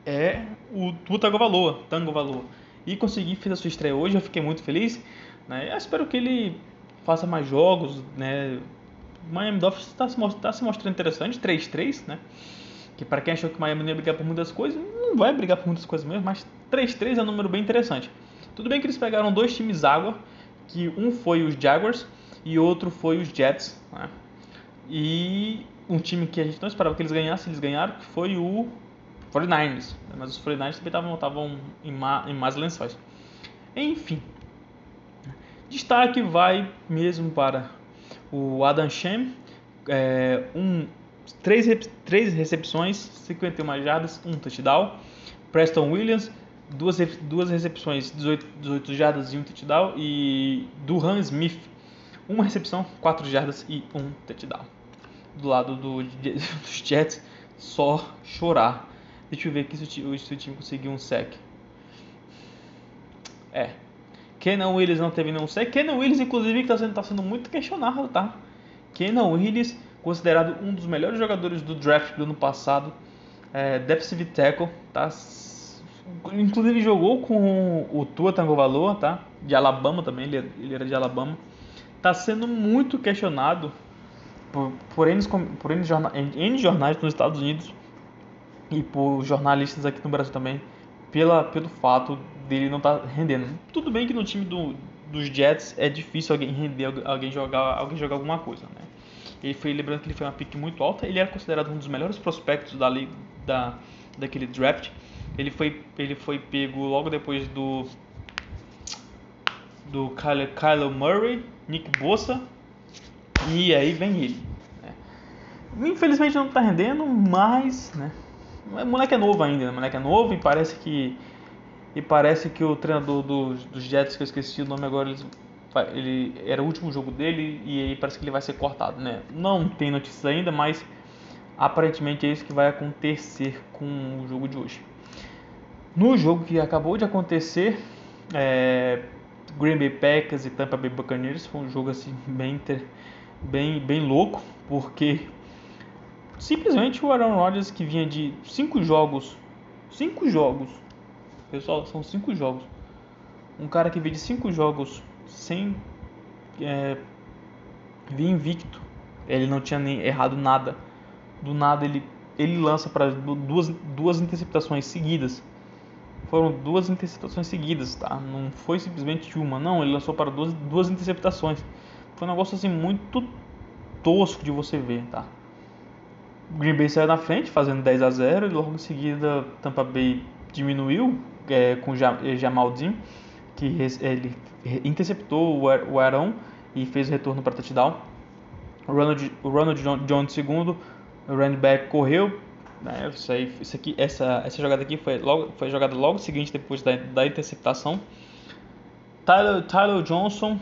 É o Tua Tagovailoa, Tagovailoa. E consegui fazer a sua estreia hoje, eu fiquei muito feliz. Né? Eu espero que ele faça mais jogos, né? Miami Dolphins está se, tá se mostrando interessante, 3-3, né? Que para quem achou que Miami não ia brigar por muitas coisas, não vai brigar por muitas coisas mesmo, mas 3-3 é um número bem interessante. Tudo bem que eles pegaram dois times água, que um foi os Jaguars e outro foi os Jets, né? E um time que a gente não esperava que eles ganhassem, eles ganharam, que foi o 49ers. Né? Mas os 49ers também estavam em, em mais lençóis. Enfim, Destaque vai mesmo para o Adam Shem, é, um, três, três recepções, 51 jardas, um touchdown. Preston Williams, duas, duas recepções, 18, 18 jardas e um touchdown. E Duran Smith, uma recepção, 4 jardas e um touchdown. Do lado do, [laughs] dos Jets, só chorar. Deixa eu ver aqui se o, se o time conseguiu um sec. É, Kenan Willis não teve nenhum sec. Kenan Willis, inclusive, que está sendo, tá sendo muito questionado, tá? Kenan Willis, considerado um dos melhores jogadores do draft do ano passado, é, defensive tackle, tá? Inclusive jogou com o Tua Tagovailoa, tá? De Alabama também, ele era de Alabama. Tá sendo muito questionado por, por, N, por N, jornal, N jornais nos Estados Unidos e por jornalistas aqui no Brasil também, pela, pelo fato dele não tá rendendo. Tudo bem que no time do, dos Jets é difícil alguém render, alguém jogar, alguém jogar alguma coisa, né? Ele foi, lembrando que ele foi uma pick muito alta, ele era considerado um dos melhores prospectos da, da, daquele draft. Ele foi, ele foi pego logo depois do do Kyler, Kyler Murray, Nick Bossa e aí vem ele. Né? Infelizmente não está rendendo, mas né? o moleque é novo ainda, né? moleque é novo e parece que e parece que o treinador dos, dos Jets, que eu esqueci o nome agora, ele, ele era o último jogo dele e aí parece que ele vai ser cortado, né? Não tem notícias ainda, mas aparentemente é isso que vai acontecer com o jogo de hoje. No jogo que acabou de acontecer, é, Green Bay Packers e Tampa Bay Buccaneers foi um jogo assim bem bem bem louco, porque simplesmente o Aaron Rodgers que vinha de cinco jogos, cinco jogos, pessoal, são cinco jogos, um cara que veio de cinco jogos sem é, vir invicto, ele não tinha nem errado nada, do nada ele ele lança para duas duas interceptações seguidas foram duas interceptações seguidas, tá? Não foi simplesmente uma, não. Ele lançou para duas, duas interceptações. Foi um negócio assim muito tosco de você ver, tá? Green Bay saiu na frente, fazendo 10 a 0 e logo em seguida Tampa Bay diminuiu é, com é, Jamal Dean, que ele interceptou o Aaron e fez o retorno para touchdown. O Ronald, o Ronald Jones segundo, o running back correu né? Isso, aí, isso aqui, essa, essa jogada aqui foi, logo, foi jogada logo seguinte depois da, da interceptação. Tyler, Tyler Johnson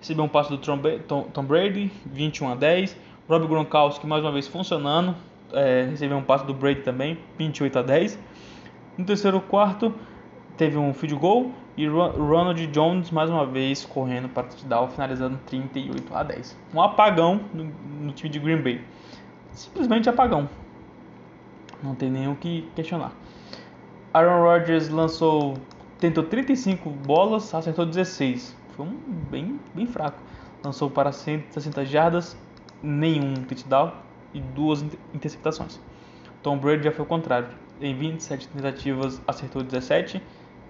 recebeu um passe do Tom, Tom, Brady, 21 a 10. Rob Gronkowski mais uma vez funcionando, é, recebeu um passe do Brady também, 28 a 10. No terceiro quarto teve um field goal e Ronald Jones mais uma vez correndo para touchdown, finalizando 38 a 10. Um apagão no, no time de Green Bay. Simplesmente apagão. Não tem o que questionar. Aaron Rodgers lançou, tentou 35 bolas, acertou 16. Foi um bem, bem fraco. Lançou para 160 jardas, nenhum touchdown e duas interceptações. Tom Brady já foi o contrário. Em 27 tentativas, acertou 17,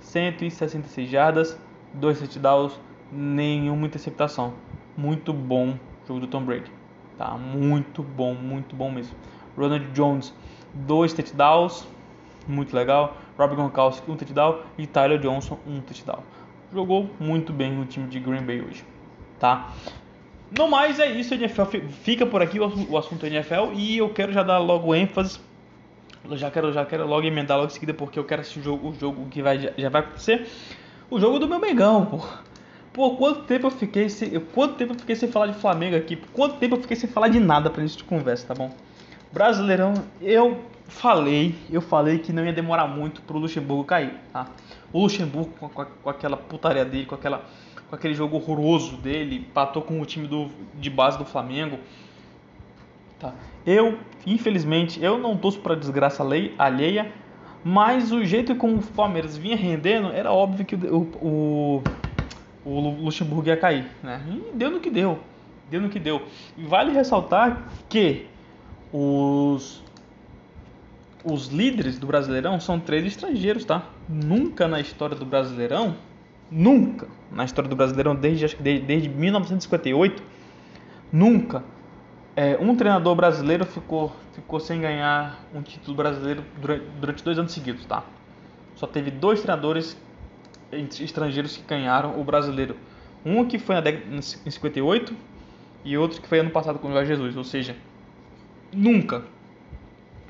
166 jardas, dois touchdowns, nenhuma interceptação. Muito bom jogo do Tom Brady. Tá? Muito bom, muito bom mesmo. Ronald Jones dois touchdowns, muito legal. Rob Gronkowski, um touchdown. E Tyler Johnson, um touchdown. Jogou muito bem no time de Green Bay hoje, tá? No mais, é isso. NFL fica por aqui o assunto NFL. E eu quero já dar logo ênfase. Eu já quero, já quero logo emendar logo em seguida, porque eu quero assistir o jogo, o jogo que vai, já, vai acontecer. O jogo do meu Mengão, pô. Pô, quanto tempo eu fiquei sem. Quanto tempo eu fiquei sem falar de Flamengo aqui? Quanto tempo eu fiquei sem falar de nada pra gente conversa, tá bom? Brasileirão, eu falei, eu falei que não ia demorar muito pro Luxemburgo cair, tá? O Luxemburgo com, com, com, aquela putaria dele, com, aquela, com aquele jogo horroroso dele, patou com o time do, de base do Flamengo. Tá? Eu, infelizmente, eu não torço para desgraça lei, alheia, mas o jeito como o Palmeiras vinha rendendo, era óbvio que o, o, o Luxemburgo ia cair, né? E deu no que deu, deu no que deu. E vale ressaltar que os os líderes do Brasileirão são três estrangeiros, tá? Nunca na história do Brasileirão, nunca na história do Brasileirão desde acho que desde, desde 1958, nunca é, um treinador brasileiro ficou ficou sem ganhar um título brasileiro durante, durante dois anos seguidos, tá? Só teve dois treinadores estrangeiros que ganharam o brasileiro. Um que foi na década, em 58 e outro que foi ano passado com o Jorge Jesus, ou seja, nunca,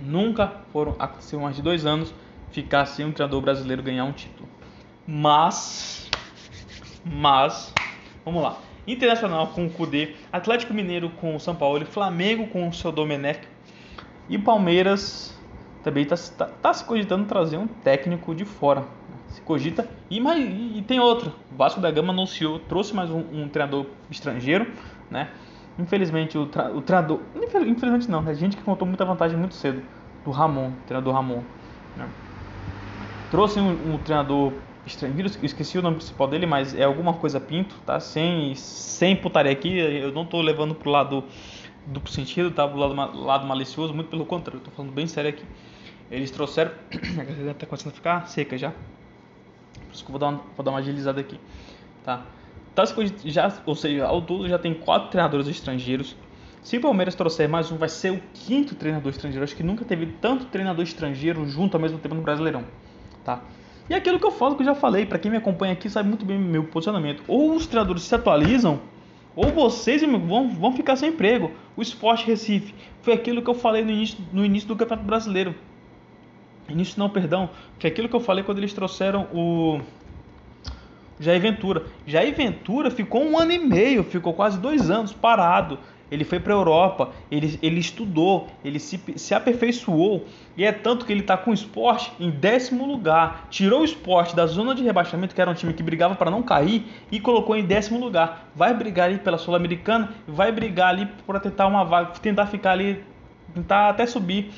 nunca foram, aconteceu mais de dois anos, ficar sem um treinador brasileiro ganhar um título. Mas, mas, vamos lá. Internacional com o Cudê, Atlético Mineiro com o São Paulo, Flamengo com o seu Domenech e Palmeiras também está tá, tá se cogitando trazer um técnico de fora. Se cogita e, mais, e tem outro. Vasco da Gama anunciou, trouxe mais um, um treinador estrangeiro, né? Infelizmente, o, tra o treinador. Infelizmente, não, a gente que contou muita vantagem muito cedo do Ramon, treinador Ramon. Né? Trouxe um, um, treinador estrangeiro, esqueci o nome principal dele, mas é alguma coisa Pinto, tá? Sem, sem putaria aqui, eu não tô levando pro lado duplo sentido, tá? Pro lado, lado malicioso, muito pelo contrário, tô falando bem sério aqui. Eles trouxeram. [coughs] a garganta tá começando a ficar seca já. Por isso que eu vou dar uma, vou dar uma agilizada aqui, tá? Já, ou seja, ao todo já tem quatro treinadores estrangeiros. Se o Palmeiras trouxer mais um, vai ser o quinto treinador estrangeiro. Acho que nunca teve tanto treinador estrangeiro junto ao mesmo tempo no Brasileirão, tá? E aquilo que eu falo, que eu já falei, para quem me acompanha aqui sabe muito bem meu posicionamento. Ou os treinadores se atualizam, ou vocês vão, vão ficar sem emprego. O Sport Recife foi aquilo que eu falei no início, no início do Campeonato Brasileiro. Início não, perdão. Foi aquilo que eu falei quando eles trouxeram o Jair Ventura. Jair Ventura ficou um ano e meio, ficou quase dois anos parado ele foi para a Europa, ele, ele estudou, ele se, se aperfeiçoou, e é tanto que ele está com o esporte em décimo lugar. Tirou o esporte da zona de rebaixamento, que era um time que brigava para não cair, e colocou em décimo lugar. Vai brigar ali pela Sul-Americana, vai brigar ali para tentar uma vaga, tentar ficar ali, tentar até subir,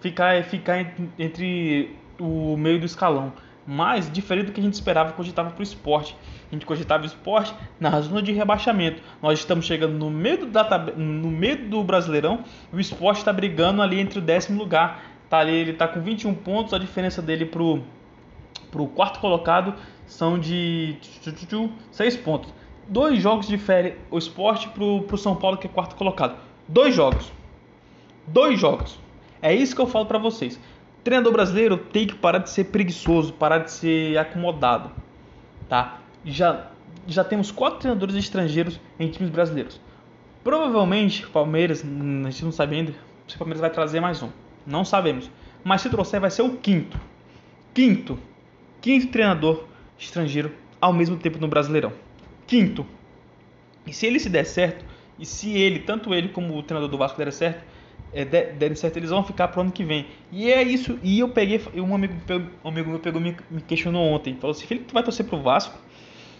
ficar, ficar entre o meio do escalão. Mas, diferente do que a gente esperava, cogitava para o esporte. A gente cogitava o esporte na zona de rebaixamento. Nós estamos chegando no meio, da, no meio do Brasileirão e o esporte está brigando ali entre o décimo lugar. Tá ali, ele está com 21 pontos, a diferença dele para o quarto colocado são de 6 pontos. Dois jogos diferem o esporte para o São Paulo, que é quarto colocado. Dois jogos. Dois jogos. É isso que eu falo para vocês. Treinador brasileiro tem que parar de ser preguiçoso, parar de ser acomodado, tá? Já já temos quatro treinadores estrangeiros em times brasileiros. Provavelmente o Palmeiras, a gente não sabe ainda se o Palmeiras vai trazer mais um. Não sabemos. Mas se trouxer vai ser o quinto. Quinto. Quinto treinador estrangeiro ao mesmo tempo no Brasileirão. Quinto. E se ele se der certo, e se ele, tanto ele como o treinador do Vasco der certo, é, certo, eles vão ficar pro ano que vem. E é isso. E eu peguei, um amigo, um amigo meu pegou me, me questionou ontem. Falou assim: Felipe, tu vai torcer pro Vasco?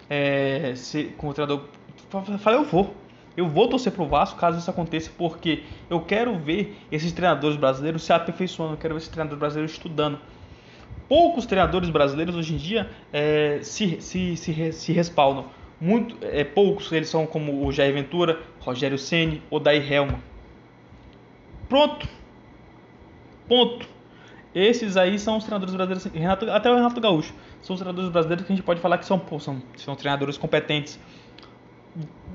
É, com o treinador. Eu falei: eu vou. Eu vou torcer pro Vasco caso isso aconteça, porque eu quero ver esses treinadores brasileiros se aperfeiçoando. Eu quero ver esses treinadores brasileiros estudando. Poucos treinadores brasileiros hoje em dia é, se, se, se, se respaldam. Muito, é, poucos eles são como o Jair Ventura, Rogério Ceni, Odair Helma. Pronto. Ponto. Esses aí são os treinadores brasileiros, Renato, até o Renato Gaúcho, são os treinadores brasileiros que a gente pode falar que são, pô, são, são treinadores competentes.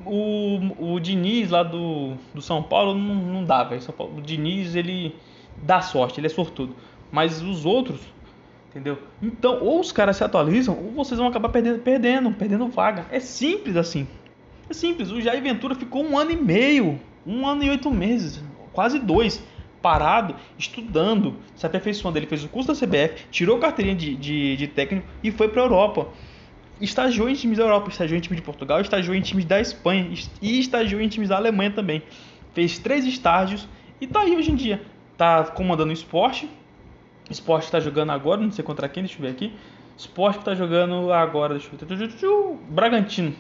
O, o Diniz lá do, do São Paulo não, não dá, velho. O Diniz, ele dá sorte, ele é sortudo. Mas os outros, entendeu? Então, ou os caras se atualizam, ou vocês vão acabar perdendo, perdendo, perdendo vaga. É simples assim. É simples. O Jair Ventura ficou um ano e meio, um ano e oito meses quase dois, parado, estudando, se aperfeiçoando. Ele fez o curso da CBF, tirou carteirinha de, de, de técnico e foi para a Europa. Estagiou em times da Europa, estagiou em times de Portugal, estagiou em times da Espanha e estagiou em times da Alemanha também. Fez três estágios e tá aí hoje em dia. Tá comandando o esporte. Esporte está jogando agora, não sei contra quem, deixa eu ver aqui. Esporte que tá jogando agora, deixa eu ver. Bragantino.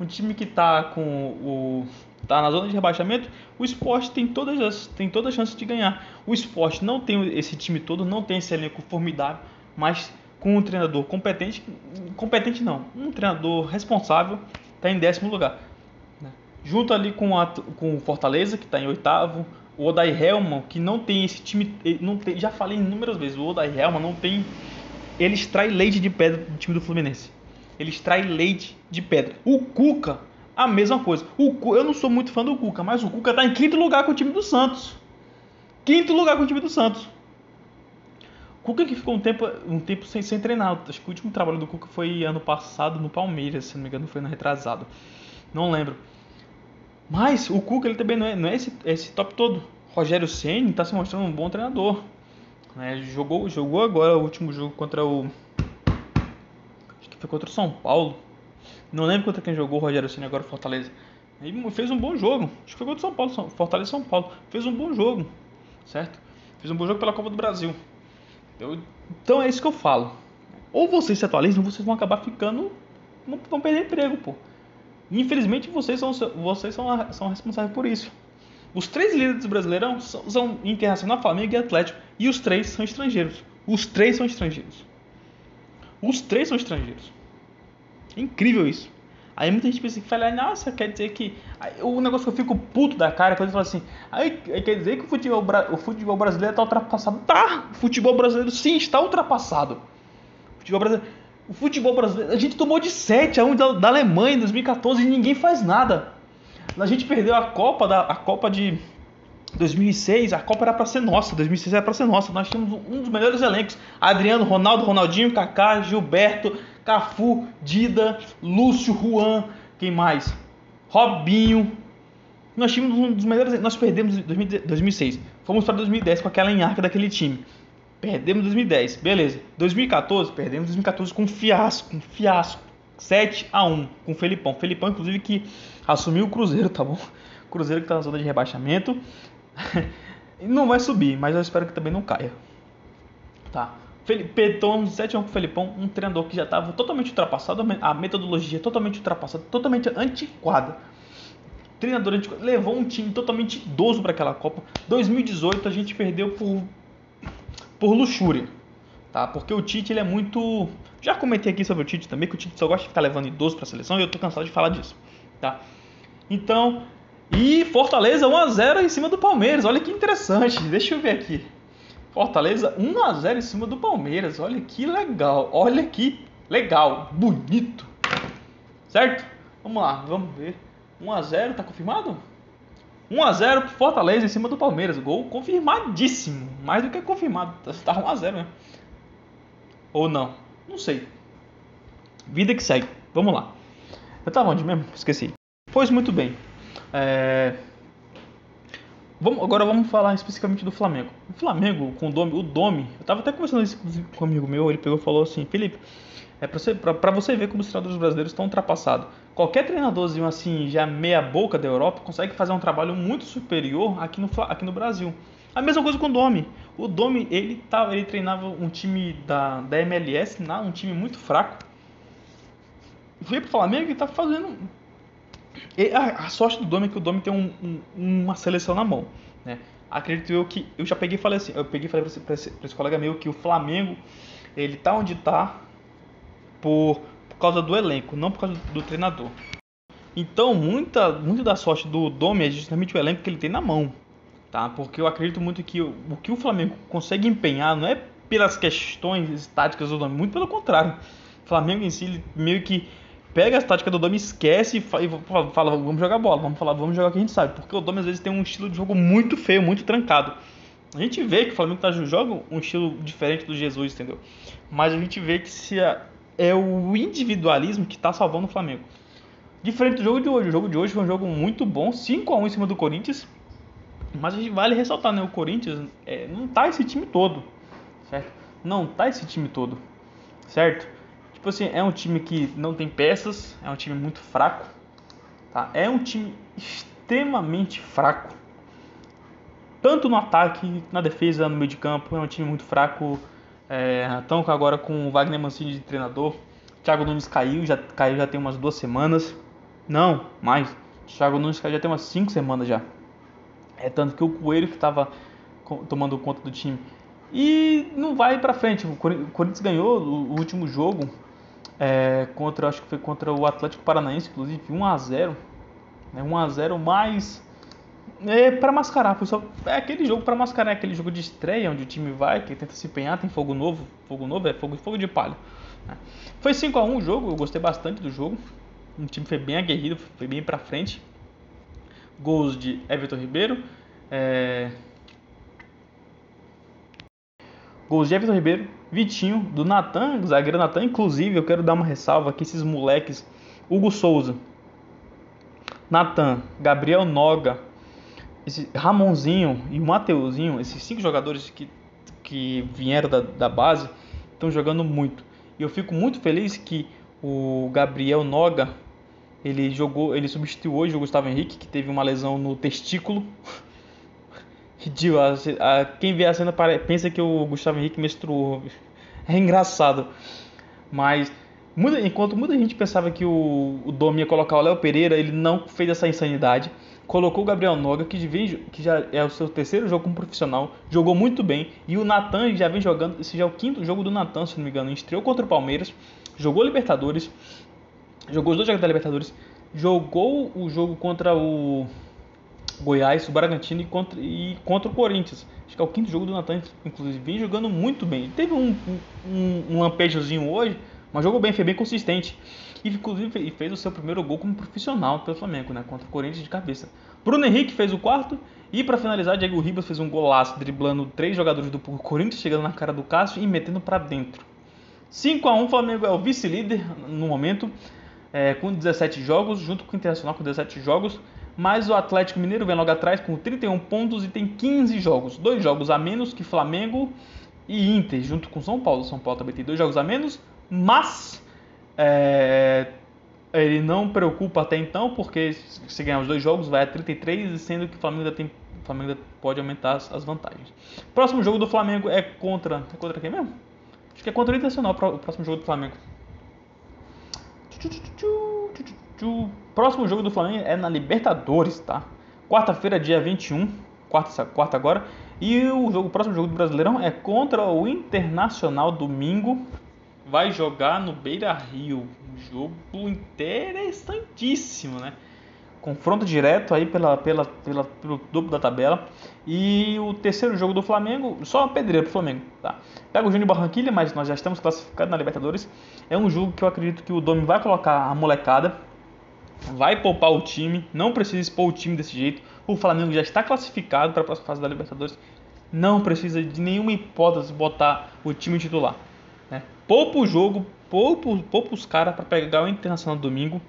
Um time que tá com o tá na zona de rebaixamento, o esporte tem todas as, tem toda a chance de ganhar. O esporte não tem esse time todo, não tem esse elenco formidável, mas com um treinador competente, competente não, um treinador responsável, está em décimo lugar. Né? Junto ali com, a, com o Fortaleza, que está em oitavo, o Odair Helman, que não tem esse time, não tem, já falei inúmeras vezes, o Odair Helman não tem, ele extrai leite de pedra do time do Fluminense. Ele extrai leite de pedra. O Cuca a mesma coisa. O, eu não sou muito fã do Cuca, mas o Cuca está em quinto lugar com o time do Santos. Quinto lugar com o time do Santos. Cuca que ficou um tempo, um tempo sem, sem treinar. Acho que o último trabalho do Cuca foi ano passado no Palmeiras, se não me engano, foi no retrasado. Não lembro. Mas o Cuca ele também não é, não é esse, esse top todo. Rogério Ceni está se mostrando um bom treinador. É, jogou, jogou agora o último jogo contra o. Acho que foi contra o São Paulo. Não lembro contra quem jogou o Rogério Ceni agora Fortaleza. Ele fez um bom jogo. Acho que foi contra o São Paulo, Fortaleza São Paulo. Fez um bom jogo, certo? Fez um bom jogo pela Copa do Brasil. Eu, então é isso que eu falo. Ou vocês se atualizam, vocês vão acabar ficando, vão perder emprego, pô. Infelizmente vocês são, vocês são, são responsáveis por isso. Os três líderes do Brasileirão são, são Internacional, Flamengo e Atlético. E os três são estrangeiros. Os três são estrangeiros. Os três são estrangeiros. Incrível isso. Aí muita gente pensa que fala, nossa, quer dizer que. Aí, o negócio que eu fico puto da cara é quando fala assim, aí, quer dizer que o futebol, o futebol brasileiro está ultrapassado. Tá! O futebol brasileiro sim está ultrapassado. O futebol brasileiro. O futebol brasileiro. A gente tomou de 7 a 1 da, da Alemanha em 2014 e ninguém faz nada. A gente perdeu a Copa da a Copa de 2006, a Copa era para ser nossa, 2006 era para ser nossa. Nós tínhamos um dos melhores elencos: Adriano, Ronaldo, Ronaldinho, Kaká, Gilberto, Cafu, Dida, Lúcio, Juan, quem mais? Robinho. Nós tínhamos um dos melhores, nós perdemos em 2006. Fomos para 2010 com aquela enarca daquele time. Perdemos 2010, beleza. 2014, perdemos 2014 com fiasco, com fiasco. 7 a 1 com o Felipão. Felipão, inclusive, que assumiu o Cruzeiro, tá bom? Cruzeiro que tá na zona de rebaixamento. [laughs] não vai subir, mas eu espero que também não caia. Tá. Petão, 7 a 1 com o Felipão, um treinador que já estava totalmente ultrapassado, a metodologia totalmente ultrapassada, totalmente antiquada. Treinador antiquado, levou um time totalmente idoso para aquela Copa. 2018 a gente perdeu por por luxúria, tá? Porque o Tite ele é muito, já comentei aqui sobre o Tite também que o Tite só gosta de ficar levando idoso para a seleção e eu tô cansado de falar disso, tá? Então, e Fortaleza 1 a 0 em cima do Palmeiras. Olha que interessante. [laughs] Deixa eu ver aqui. Fortaleza 1 a 0 em cima do Palmeiras. Olha que legal. Olha que legal, bonito. Certo? Vamos lá, vamos ver. 1 a 0, tá confirmado? 1 a 0 pro Fortaleza em cima do Palmeiras. Gol confirmadíssimo. Mais do que confirmado. Tá 1 a 0 mesmo. Ou não? Não sei. Vida que segue. Vamos lá. Eu tava onde mesmo? Esqueci. Pois muito bem. É... Vamos, agora vamos falar especificamente do Flamengo. O Flamengo, com o Domi, o Domi, eu tava até conversando isso com um amigo meu, ele pegou e falou assim, Felipe, é pra você, pra, pra você ver como os treinadores brasileiros estão ultrapassados. Qualquer treinadorzinho assim, já meia boca da Europa, consegue fazer um trabalho muito superior aqui no, aqui no Brasil. A mesma coisa com o Domi. O Domi, ele, tava, ele treinava um time da, da MLS, um time muito fraco. Veio pro Flamengo e tá fazendo a, a, sorte do Domi é que o Domi tem um, um, uma seleção na mão. Né? Acredito eu que. Eu já peguei e falei assim. Eu peguei e falei para esse, esse, colega meu que o Flamengo ele tá onde tá por, por causa do elenco, não por causa do, do treinador. Então, muita, muita da sorte do Domi é justamente o elenco que ele tem na mão. Tá? Porque eu acredito muito que o, o que o Flamengo consegue empenhar não é pelas questões táticas do Domi, muito pelo contrário. O Flamengo em si meio que pega as táticas do Domi, esquece e fala, vamos jogar bola, vamos falar, vamos jogar o que a gente sabe. Porque o Domi às vezes tem um estilo de jogo muito feio, muito trancado. A gente vê que o Flamengo tá, joga um estilo diferente do Jesus, entendeu? Mas a gente vê que se é, o individualismo que tá salvando o Flamengo. Diferente do jogo de hoje. O jogo de hoje foi um jogo muito bom, 5 a 1 em cima do Corinthians. Mas a gente vale ressaltar, né? O Corinthians é, não tá esse time todo, certo? Não tá esse time todo, certo? Tipo assim, é um time que não tem peças, é um time muito fraco, tá? É um time extremamente fraco. Tanto no ataque, na defesa, no meio de campo, é um time muito fraco. É, então agora com o Wagner Mancini de treinador. Thiago Nunes caiu, já caiu já tem umas duas semanas. Não, mais. Thiago Nunes caiu já tem umas cinco semanas já. É tanto que o Coelho que estava tomando conta do time. E não vai para frente. O Corinthians ganhou o último jogo é, contra, acho que foi contra o Atlético Paranaense, inclusive 1 a 0 né, 1 a 0 mais é para mascarar, foi só é aquele jogo para mascarar, é aquele jogo de estreia onde o time vai, que tenta se empenhar, tem fogo novo, fogo novo é fogo, fogo de palha. Né. Foi 5 a 1 o jogo, eu gostei bastante do jogo. O time foi bem aguerrido, foi bem para frente. Gols de Everton Ribeiro, é, Gols de Everton Ribeiro, Vitinho, do Natan, zagueiro Natan. Inclusive, eu quero dar uma ressalva aqui, esses moleques. Hugo Souza, Natan, Gabriel Noga, esse Ramonzinho e o Mateuzinho, esses cinco jogadores que, que vieram da, da base, estão jogando muito. E eu fico muito feliz que o Gabriel Noga, ele jogou, ele substituiu hoje o Gustavo Henrique, que teve uma lesão no testículo. [laughs] Ridículo. A, a, quem vê a cena pensa que o Gustavo Henrique menstruou. É engraçado. Mas muita, enquanto muita gente pensava que o, o Dom ia colocar o Léo Pereira, ele não fez essa insanidade. Colocou o Gabriel Noga, que, vem, que já é o seu terceiro jogo como profissional, jogou muito bem. E o Natan já vem jogando, esse já é o quinto jogo do Natan, se não me engano. Estreou contra o Palmeiras, jogou Libertadores, jogou os dois jogos da Libertadores, jogou o jogo contra o Goiás, o Bragantino e contra, e contra o Corinthians. Acho que é o quinto jogo do Natan, inclusive, vem jogando muito bem. Teve um, um, um lampejozinho hoje Mas jogou bem, foi bem consistente. E inclusive fez o seu primeiro gol como profissional pelo Flamengo, né? Contra o Corinthians de cabeça. Bruno Henrique fez o quarto. E para finalizar, Diego Ribas fez um golaço driblando três jogadores do Corinthians, chegando na cara do Cássio e metendo para dentro. 5 a 1 Flamengo é o vice-líder no momento, é, com 17 jogos, junto com o Internacional com 17 jogos. Mas o Atlético Mineiro vem logo atrás com 31 pontos e tem 15 jogos. Dois jogos a menos que Flamengo e Inter, junto com São Paulo. São Paulo também tem dois jogos a menos, mas é, ele não preocupa até então, porque se ganhar os dois jogos vai a 33, sendo que o Flamengo ainda, tem, o Flamengo pode aumentar as, vantagens. Próximo jogo do Flamengo é contra. É contra quem mesmo? Acho que é contra o Internacional o próximo jogo do Flamengo. Próximo jogo do Flamengo é na Libertadores, tá? Quarta-feira, dia 21. Quarta, quarta agora. E o, jogo, o próximo jogo do Brasileirão é contra o Internacional domingo vai jogar no Beira Rio. Um jogo interessantíssimo, né? Confronto direto aí pela, pela, pela, pelo duplo da tabela. E o terceiro jogo do Flamengo, só uma pedreira pro Flamengo, tá? Pega o Júnior Barranquilla, mas nós já estamos classificados na Libertadores. É um jogo que eu acredito que o Domi vai colocar a molecada, vai poupar o time, não precisa expor o time desse jeito. O Flamengo já está classificado para a próxima fase da Libertadores. Não precisa de nenhuma hipótese botar o time titular. Né? Poupa o jogo, poupa, poupa os caras para pegar o Internacional domingo,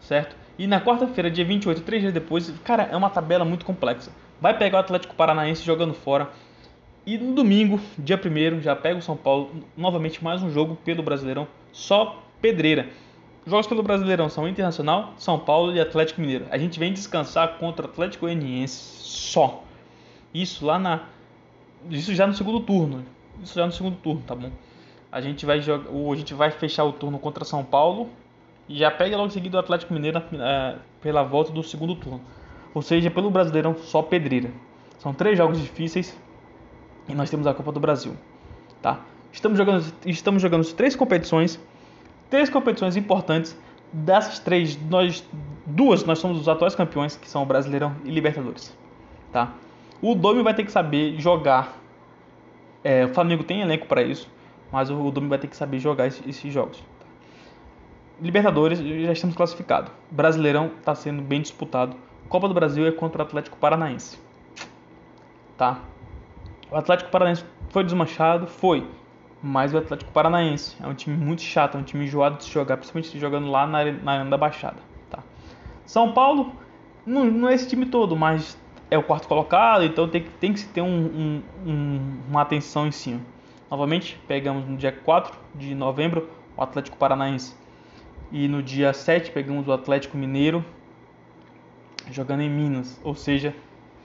certo? E na quarta-feira, dia 28, três dias depois, cara, é uma tabela muito complexa. Vai pegar o Atlético Paranaense jogando fora. E no domingo, dia 1 já pega o São Paulo, novamente mais um jogo pelo Brasileirão, só pedreira. Jogos pelo Brasileirão são Internacional, São Paulo e Atlético Mineiro. A gente vem descansar contra o Atlético Goianiense só. Isso lá na isso já no segundo turno. Isso já no segundo turno, tá bom? a gente vai jogar, a gente vai fechar o turno contra São Paulo e já pega logo em seguida o Atlético Mineiro é, pela volta do segundo turno. Ou seja, pelo Brasileirão só pedreira. São três jogos difíceis e nós temos a Copa do Brasil, tá? Estamos jogando, estamos jogando três competições, três competições importantes. Dessas três, nós duas nós somos os atuais campeões, que são o Brasileirão e Libertadores, tá? O Domi vai ter que saber jogar. É, o Flamengo tem elenco para isso mas o Domi vai ter que saber jogar esses, jogos. Libertadores, já estamos classificados. Brasileirão está sendo bem disputado. Copa do Brasil é contra o Atlético Paranaense. Tá? O Atlético Paranaense foi desmanchado? Foi. Mas o Atlético Paranaense é um time muito chato, é um time enjoado de se jogar, principalmente jogando lá na, na Arena da Baixada. Tá? São Paulo, não, não, é esse time todo, mas é o quarto colocado, então tem, tem que se ter um, um, um, uma atenção em cima. Novamente, pegamos no dia 4 de novembro o Atlético Paranaense. E no dia 7 pegamos o Atlético Mineiro jogando em Minas. Ou seja,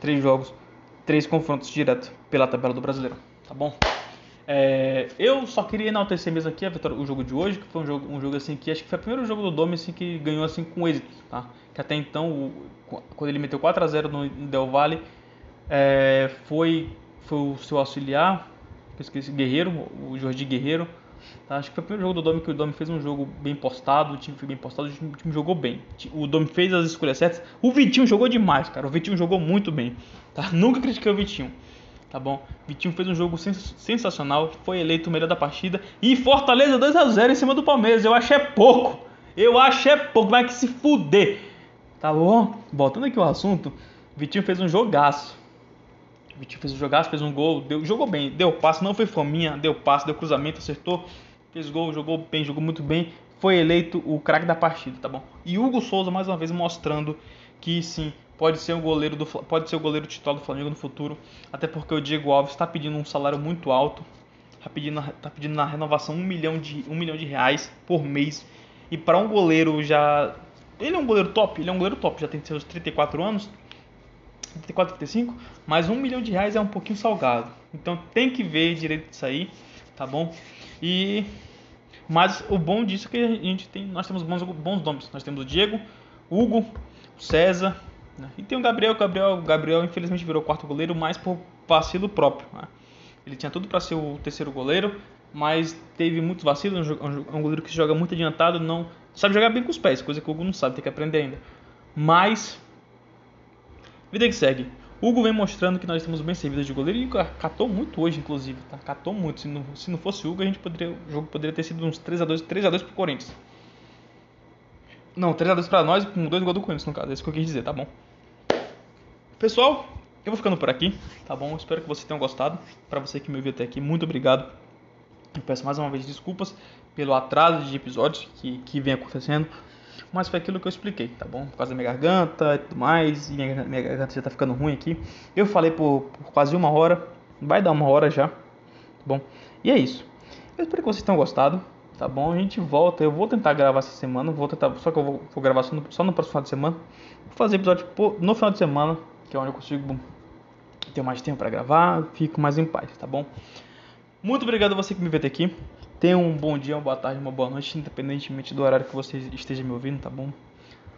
três jogos, três confrontos direto pela tabela do Brasileiro. Tá bom? É, eu só queria enaltecer mesmo aqui vitória, o jogo de hoje, que foi um jogo, um jogo assim que acho que foi o primeiro jogo do Dome assim, que ganhou assim com êxito, tá? Que até então, o, quando ele meteu 4 a 0 no Del Valle, é, foi, foi o seu auxiliar, eu esqueci, Guerreiro, o Jordi Guerreiro. Tá? Acho que foi o primeiro jogo do Domi que o Domi fez um jogo bem postado, o time foi bem postado, o time, o time jogou bem. O Domi fez as escolhas certas. O Vitinho jogou demais, cara. O Vitinho jogou muito bem. Tá? Nunca critiquei o Vitinho. Tá bom? Vitinho fez um jogo sens sensacional, foi eleito o melhor da partida. E Fortaleza 2 a 0 em cima do Palmeiras. Eu acho é pouco. Eu acho é pouco. Vai que se fuder. Tá bom? Voltando aqui o assunto, Vitinho fez um jogaço. Vitinho fez o jogaço, fez um gol, deu, jogou bem, deu passe, não foi fominha, deu passe, deu cruzamento, acertou, fez gol, jogou bem, jogou muito bem, foi eleito o craque da partida, tá bom? E Hugo Souza mais uma vez mostrando que sim, pode ser o goleiro do pode ser o goleiro titular do Flamengo no futuro, até porque o Diego Alves está pedindo um salário muito alto, está pedindo, tá pedindo na renovação um milhão de um milhão de reais por mês e para um goleiro já ele é um goleiro top, ele é um goleiro top, já tem seus 34 anos, 34, 35, mas um milhão de reais é um pouquinho salgado. Então tem que ver direito disso aí, tá bom? E mas o bom disso é que a gente tem, nós temos bons, bons nomes. Nós temos o Diego, Hugo, César, né? e tem o Gabriel. Gabriel, Gabriel infelizmente virou quarto goleiro, mais por vacilo próprio. Né? Ele tinha tudo para ser o terceiro goleiro, mas teve muitos vacilos. É um goleiro que joga muito adiantado, não sabe jogar bem com os pés, coisa que o Hugo não sabe, tem que aprender ainda. Mas Vida que segue. Hugo vem mostrando que nós estamos bem servidos de goleiro e catou muito hoje, inclusive, tá? Catou muito. Se não, se não fosse o Hugo, a gente poderia, o jogo poderia ter sido uns 3x2, 3x2 pro Corinthians. Não, 3x2 pra nós com dois gols do Corinthians, no caso. É isso que eu quis dizer, tá bom? Pessoal, eu vou ficando por aqui, tá bom? Espero que vocês tenham gostado. Para você que me ouviu até aqui, muito obrigado. Eu peço mais uma vez desculpas pelo atraso de episódios que, que vem acontecendo. Mas foi aquilo que eu expliquei, tá bom? Por causa da minha garganta e tudo mais. E minha, minha garganta já tá ficando ruim aqui. Eu falei por, por, quase uma hora. Vai dar uma hora já. Tá bom? E é isso. Eu espero que vocês tenham gostado. Tá bom? A gente volta. Eu vou tentar gravar essa semana. Vou tentar. Só que eu vou, vou gravar só no, só no próximo final de semana. Vou fazer episódio no final de semana. Que é onde eu consigo ter mais tempo para gravar. Fico mais em paz, tá bom? Muito obrigado a você que me veio até aqui. Tenha um bom dia, uma boa tarde, uma boa noite, independentemente do horário que você esteja me ouvindo, tá bom?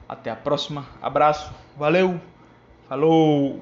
Até a próxima. Abraço. Valeu. Falou.